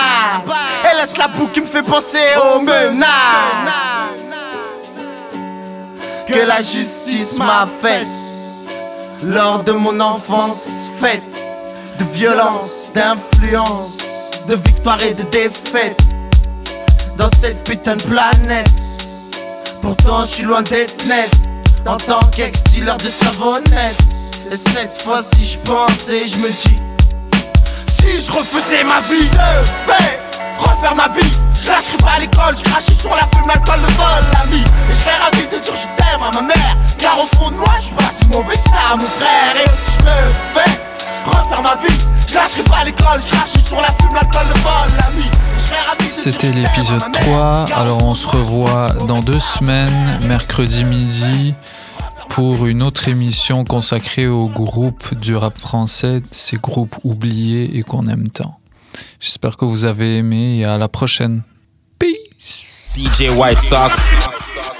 Et laisse la boue qui me fait penser aux menaces. Que la justice m'a faite Lors de mon enfance faite De violence, d'influence De victoire et de défaite dans cette putain de planète. Pourtant, je suis loin d'être net en tant qu'ex-dealer de savonnette. Et cette fois-ci, je pense et je me dis Si je refaisais ma vie, je vais refaire ma vie. Je lâcherai pas l'école, je crachais sur la fume, l'alcool, le vol, l'ami. Et je serais ravi de dire je t'aime à ma mère. Car au fond de moi, je suis pas si mauvais que ça, mon frère. Et si je me fais refaire ma vie, je lâcherai pas l'école, je crachais sur la fume, l'alcool, le vol, l'ami. C'était l'épisode 3. Alors on se revoit dans deux semaines, mercredi midi, pour une autre émission consacrée au groupe du rap français, ces groupes oubliés et qu'on aime tant. J'espère que vous avez aimé et à la prochaine. Peace. DJ White Sox.